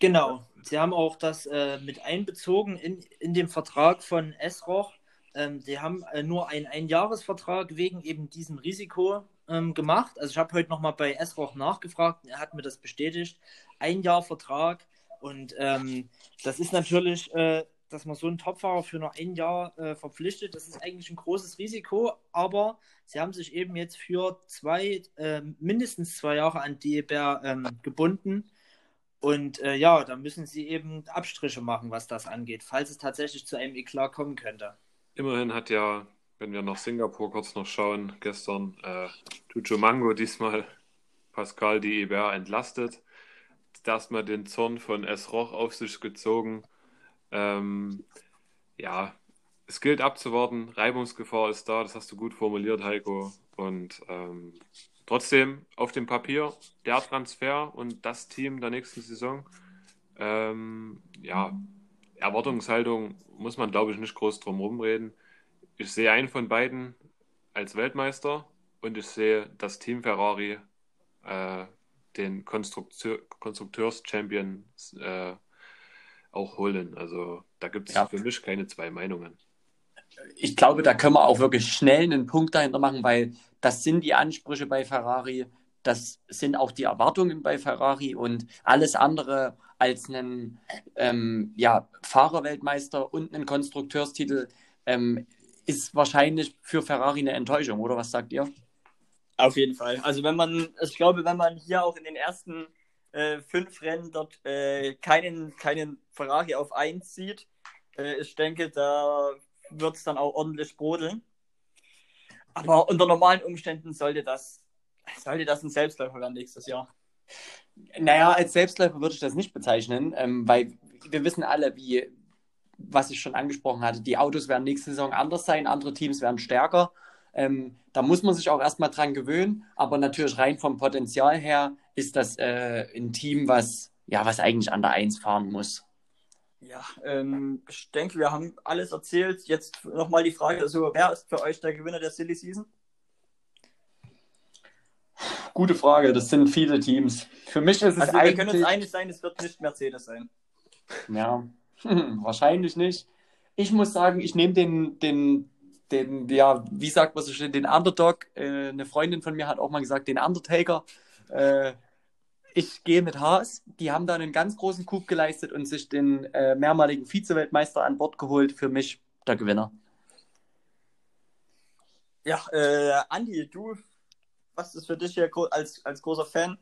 Genau. Sie haben auch das äh, mit einbezogen in, in dem Vertrag von Esroch. Ähm, die haben äh, nur einen Einjahresvertrag wegen eben diesem Risiko ähm, gemacht. Also ich habe heute nochmal bei Esroch nachgefragt er hat mir das bestätigt. Ein Jahr Vertrag und ähm, das ist natürlich, äh, dass man so einen Topfahrer für nur ein Jahr äh, verpflichtet, das ist eigentlich ein großes Risiko, aber sie haben sich eben jetzt für zwei, äh, mindestens zwei Jahre an DEBR ähm, gebunden. Und äh, ja, da müssen sie eben Abstriche machen, was das angeht, falls es tatsächlich zu einem Eklat kommen könnte.
Immerhin hat ja, wenn wir nach Singapur kurz noch schauen, gestern äh, Tucho Mango diesmal Pascal die Eber entlastet. Erstmal den Zorn von S. Roch auf sich gezogen. Ähm, ja, es gilt abzuwarten. Reibungsgefahr ist da, das hast du gut formuliert, Heiko. Und ähm, trotzdem auf dem Papier der Transfer und das Team der nächsten Saison. Ähm, ja, Erwartungshaltung muss man, glaube ich, nicht groß drum rumreden. Ich sehe einen von beiden als Weltmeister und ich sehe das Team Ferrari äh, den Konstrukteur, Konstrukteurs-Champion äh, auch holen. Also da gibt es ja. für mich keine zwei Meinungen.
Ich glaube, da können wir auch wirklich schnell einen Punkt dahinter machen, weil das sind die Ansprüche bei Ferrari, das sind auch die Erwartungen bei Ferrari und alles andere als einen ähm, ja, Fahrerweltmeister und einen Konstrukteurstitel ähm, ist wahrscheinlich für Ferrari eine Enttäuschung, oder was sagt ihr?
Auf jeden Fall. Also wenn man, ich glaube, wenn man hier auch in den ersten äh, fünf Rennen dort äh, keinen, keinen Ferrari auf 1 sieht, äh, ich denke, da wird es dann auch ordentlich brodeln. Aber unter normalen Umständen sollte das, sollte das ein Selbstläufer werden nächstes Jahr.
Naja, als Selbstläufer würde ich das nicht bezeichnen, ähm, weil wir wissen alle, wie, was ich schon angesprochen hatte, die Autos werden nächste Saison anders sein, andere Teams werden stärker. Ähm, da muss man sich auch erstmal dran gewöhnen, aber natürlich rein vom Potenzial her ist das äh, ein Team, was, ja, was eigentlich an der Eins fahren muss.
Ja, ähm, ich denke, wir haben alles erzählt. Jetzt nochmal die Frage, also wer ist für euch der Gewinner der Silly Season?
Gute Frage, das sind viele Teams. Für mich ist es
also
eigentlich...
Wir können uns einig sein, es wird nicht Mercedes sein.
Ja, wahrscheinlich nicht. Ich muss sagen, ich nehme den, den, den, ja, wie sagt man so schön, den Underdog. Äh, eine Freundin von mir hat auch mal gesagt, den Undertaker. Äh, ich gehe mit Haas. Die haben da einen ganz großen Coup geleistet und sich den äh, mehrmaligen Vize-Weltmeister an Bord geholt. Für mich der Gewinner.
Ja, äh, Andi, du, was ist für dich hier als, als großer Fan?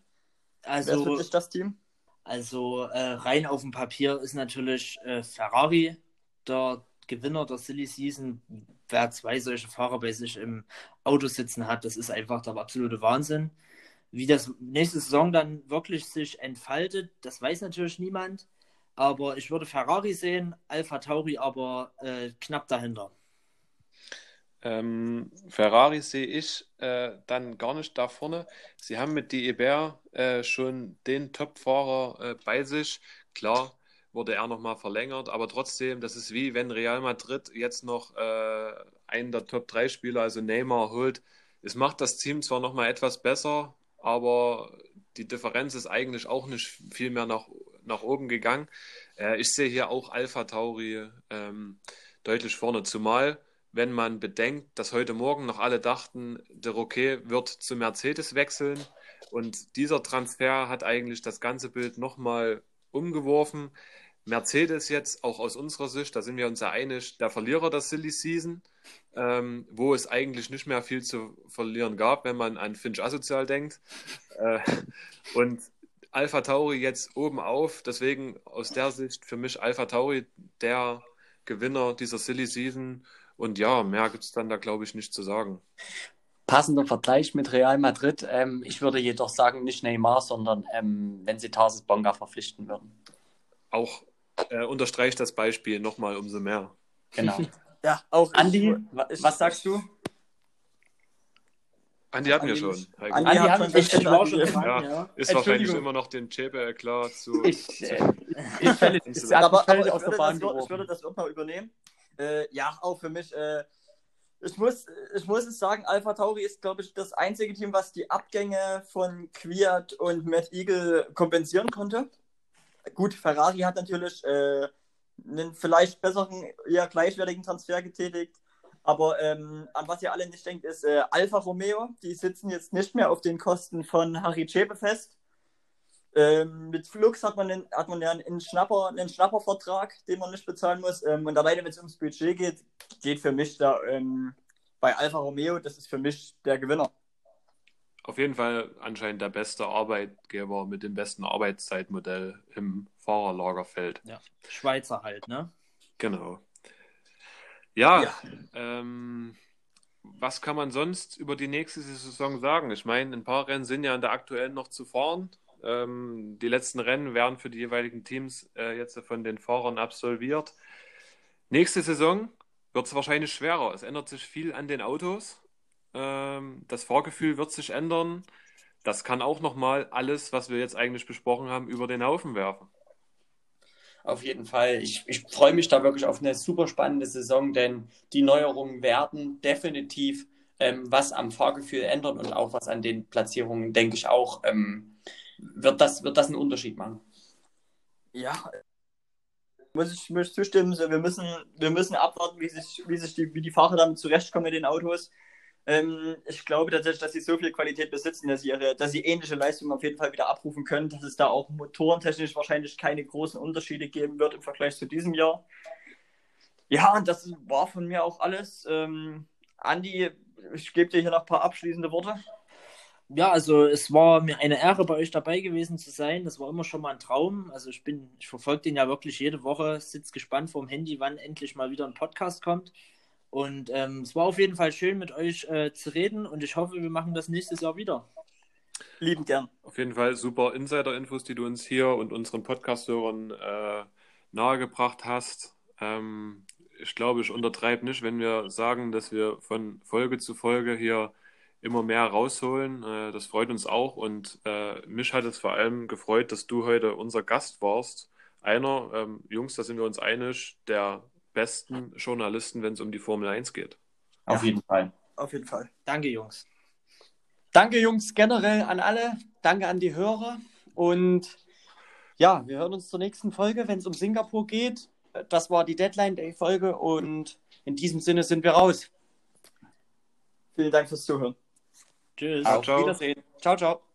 Also,
Wer ist für dich das Team?
Also äh, rein auf dem Papier ist natürlich äh, Ferrari der Gewinner der Silly Season. Wer zwei solche Fahrer bei sich im Auto sitzen hat, das ist einfach der absolute Wahnsinn. Wie das nächste Saison dann wirklich sich entfaltet, das weiß natürlich niemand. Aber ich würde Ferrari sehen, Alpha Tauri aber äh, knapp dahinter.
Ähm, Ferrari sehe ich äh, dann gar nicht da vorne. Sie haben mit Diebert äh, schon den Top-Fahrer äh, bei sich. Klar wurde er nochmal verlängert, aber trotzdem, das ist wie wenn Real Madrid jetzt noch äh, einen der Top-3-Spieler, also Neymar, holt. Es macht das Team zwar nochmal etwas besser, aber die Differenz ist eigentlich auch nicht viel mehr nach, nach oben gegangen. Äh, ich sehe hier auch Alpha Tauri ähm, deutlich vorne, zumal wenn man bedenkt, dass heute Morgen noch alle dachten, der Roquet wird zu Mercedes wechseln und dieser Transfer hat eigentlich das ganze Bild nochmal umgeworfen. Mercedes jetzt, auch aus unserer Sicht, da sind wir uns ja einig, der Verlierer der Silly Season ähm, wo es eigentlich nicht mehr viel zu verlieren gab, wenn man an Finch asozial denkt. Äh, und Alpha Tauri jetzt oben auf, deswegen aus der Sicht für mich Alpha Tauri der Gewinner dieser Silly Season. Und ja, mehr gibt es dann da, glaube ich, nicht zu sagen.
Passender Vergleich mit Real Madrid. Ähm, ich würde jedoch sagen, nicht Neymar, sondern ähm, wenn sie Tarsis Bonga verpflichten würden.
Auch äh, unterstreicht das Beispiel nochmal umso mehr.
Genau.
Ja, auch
Andi, ich, was sagst du?
Andi hatten wir schon.
Andi, Andi hat schon
ich, ich war
schon ja, ja. Ist wahrscheinlich immer noch dem Chepe klar zu.
Ich, äh, ich, fälle,
ich, aber, aber ich, würde das, ich würde das auch mal übernehmen. Äh, ja, auch für mich. Äh, ich, muss, ich muss es sagen, Alpha Tauri ist, glaube ich, das einzige Team, was die Abgänge von Quiert und Matt Eagle kompensieren konnte. Gut, Ferrari hat natürlich äh, einen vielleicht besseren, eher gleichwertigen Transfer getätigt. Aber ähm, an was ihr alle nicht denkt, ist äh, Alfa Romeo. Die sitzen jetzt nicht mehr auf den Kosten von Harry Chebe fest. Ähm, mit Flux hat man, den, hat man ja einen, Schnapper, einen Schnappervertrag, den man nicht bezahlen muss. Ähm, und alleine, wenn es ums Budget geht, geht für mich da ähm, bei Alfa Romeo, das ist für mich der Gewinner.
Auf jeden Fall anscheinend der beste Arbeitgeber mit dem besten Arbeitszeitmodell im Fahrerlagerfeld.
Ja, Schweizer halt, ne?
Genau. Ja,
Ja.
Ähm, was kann man sonst über die nächste Saison sagen? Ich meine, ein paar Rennen sind ja in der aktuellen noch zu fahren. Ähm, die letzten Rennen werden für die jeweiligen Teams äh, jetzt von den Fahrern absolviert. Nächste Saison wird es wahrscheinlich schwerer. Es ändert sich viel an den Autos. Ähm, das Fahrgefühl wird sich ändern. Das kann auch nochmal alles, was wir jetzt eigentlich besprochen haben, über den Haufen werfen.
Auf jeden Fall. Ich, ich freue mich da wirklich auf eine super spannende Saison, denn die Neuerungen werden definitiv ähm, was am Fahrgefühl ändern und auch was an den Platzierungen, denke ich auch, ähm, wird, das, wird das einen Unterschied machen.
Ja, muss ich, muss ich zustimmen. So, wir, müssen, wir müssen abwarten, wie sich, wie sich die, wie die Fahrer damit zurechtkommen mit den Autos. Ähm, ich glaube tatsächlich, dass sie so viel Qualität besitzen, dass sie, ihre, dass sie ähnliche Leistungen auf jeden Fall wieder abrufen können, dass es da auch motorentechnisch wahrscheinlich keine großen Unterschiede geben wird im Vergleich zu diesem Jahr. Ja, und das war von mir auch alles. Ähm, Andi, ich gebe dir hier noch ein paar abschließende Worte.
Ja, also es war mir eine Ehre, bei euch dabei gewesen zu sein. Das war immer schon mal ein Traum. Also ich bin, ich verfolge den ja wirklich jede Woche, sitze gespannt vorm Handy, wann endlich mal wieder ein Podcast kommt. Und ähm, es war auf jeden Fall schön, mit euch äh, zu reden und ich hoffe, wir machen das nächstes Jahr wieder.
Lieben gern.
Auf jeden Fall super Insider-Infos, die du uns hier und unseren Podcast-Hörern äh, nahegebracht hast. Ähm, ich glaube, ich untertreibe nicht, wenn wir sagen, dass wir von Folge zu Folge hier immer mehr rausholen. Äh, das freut uns auch und äh, mich hat es vor allem gefreut, dass du heute unser Gast warst. Einer, ähm, Jungs, da sind wir uns einig, der besten Journalisten, wenn es um die Formel 1 geht.
Auf
Ja.
jeden Fall.
Auf jeden Fall.
Danke, Jungs.
Danke, Jungs, generell an alle. Danke an die Hörer. Und ja, wir hören uns zur nächsten Folge, wenn es um Singapur geht. Das war die Deadline Day Folge und in diesem Sinne sind wir raus.
Vielen Dank fürs Zuhören.
Tschüss.
Ciao,
Auf
ciao.
Wiedersehen. Ciao, ciao.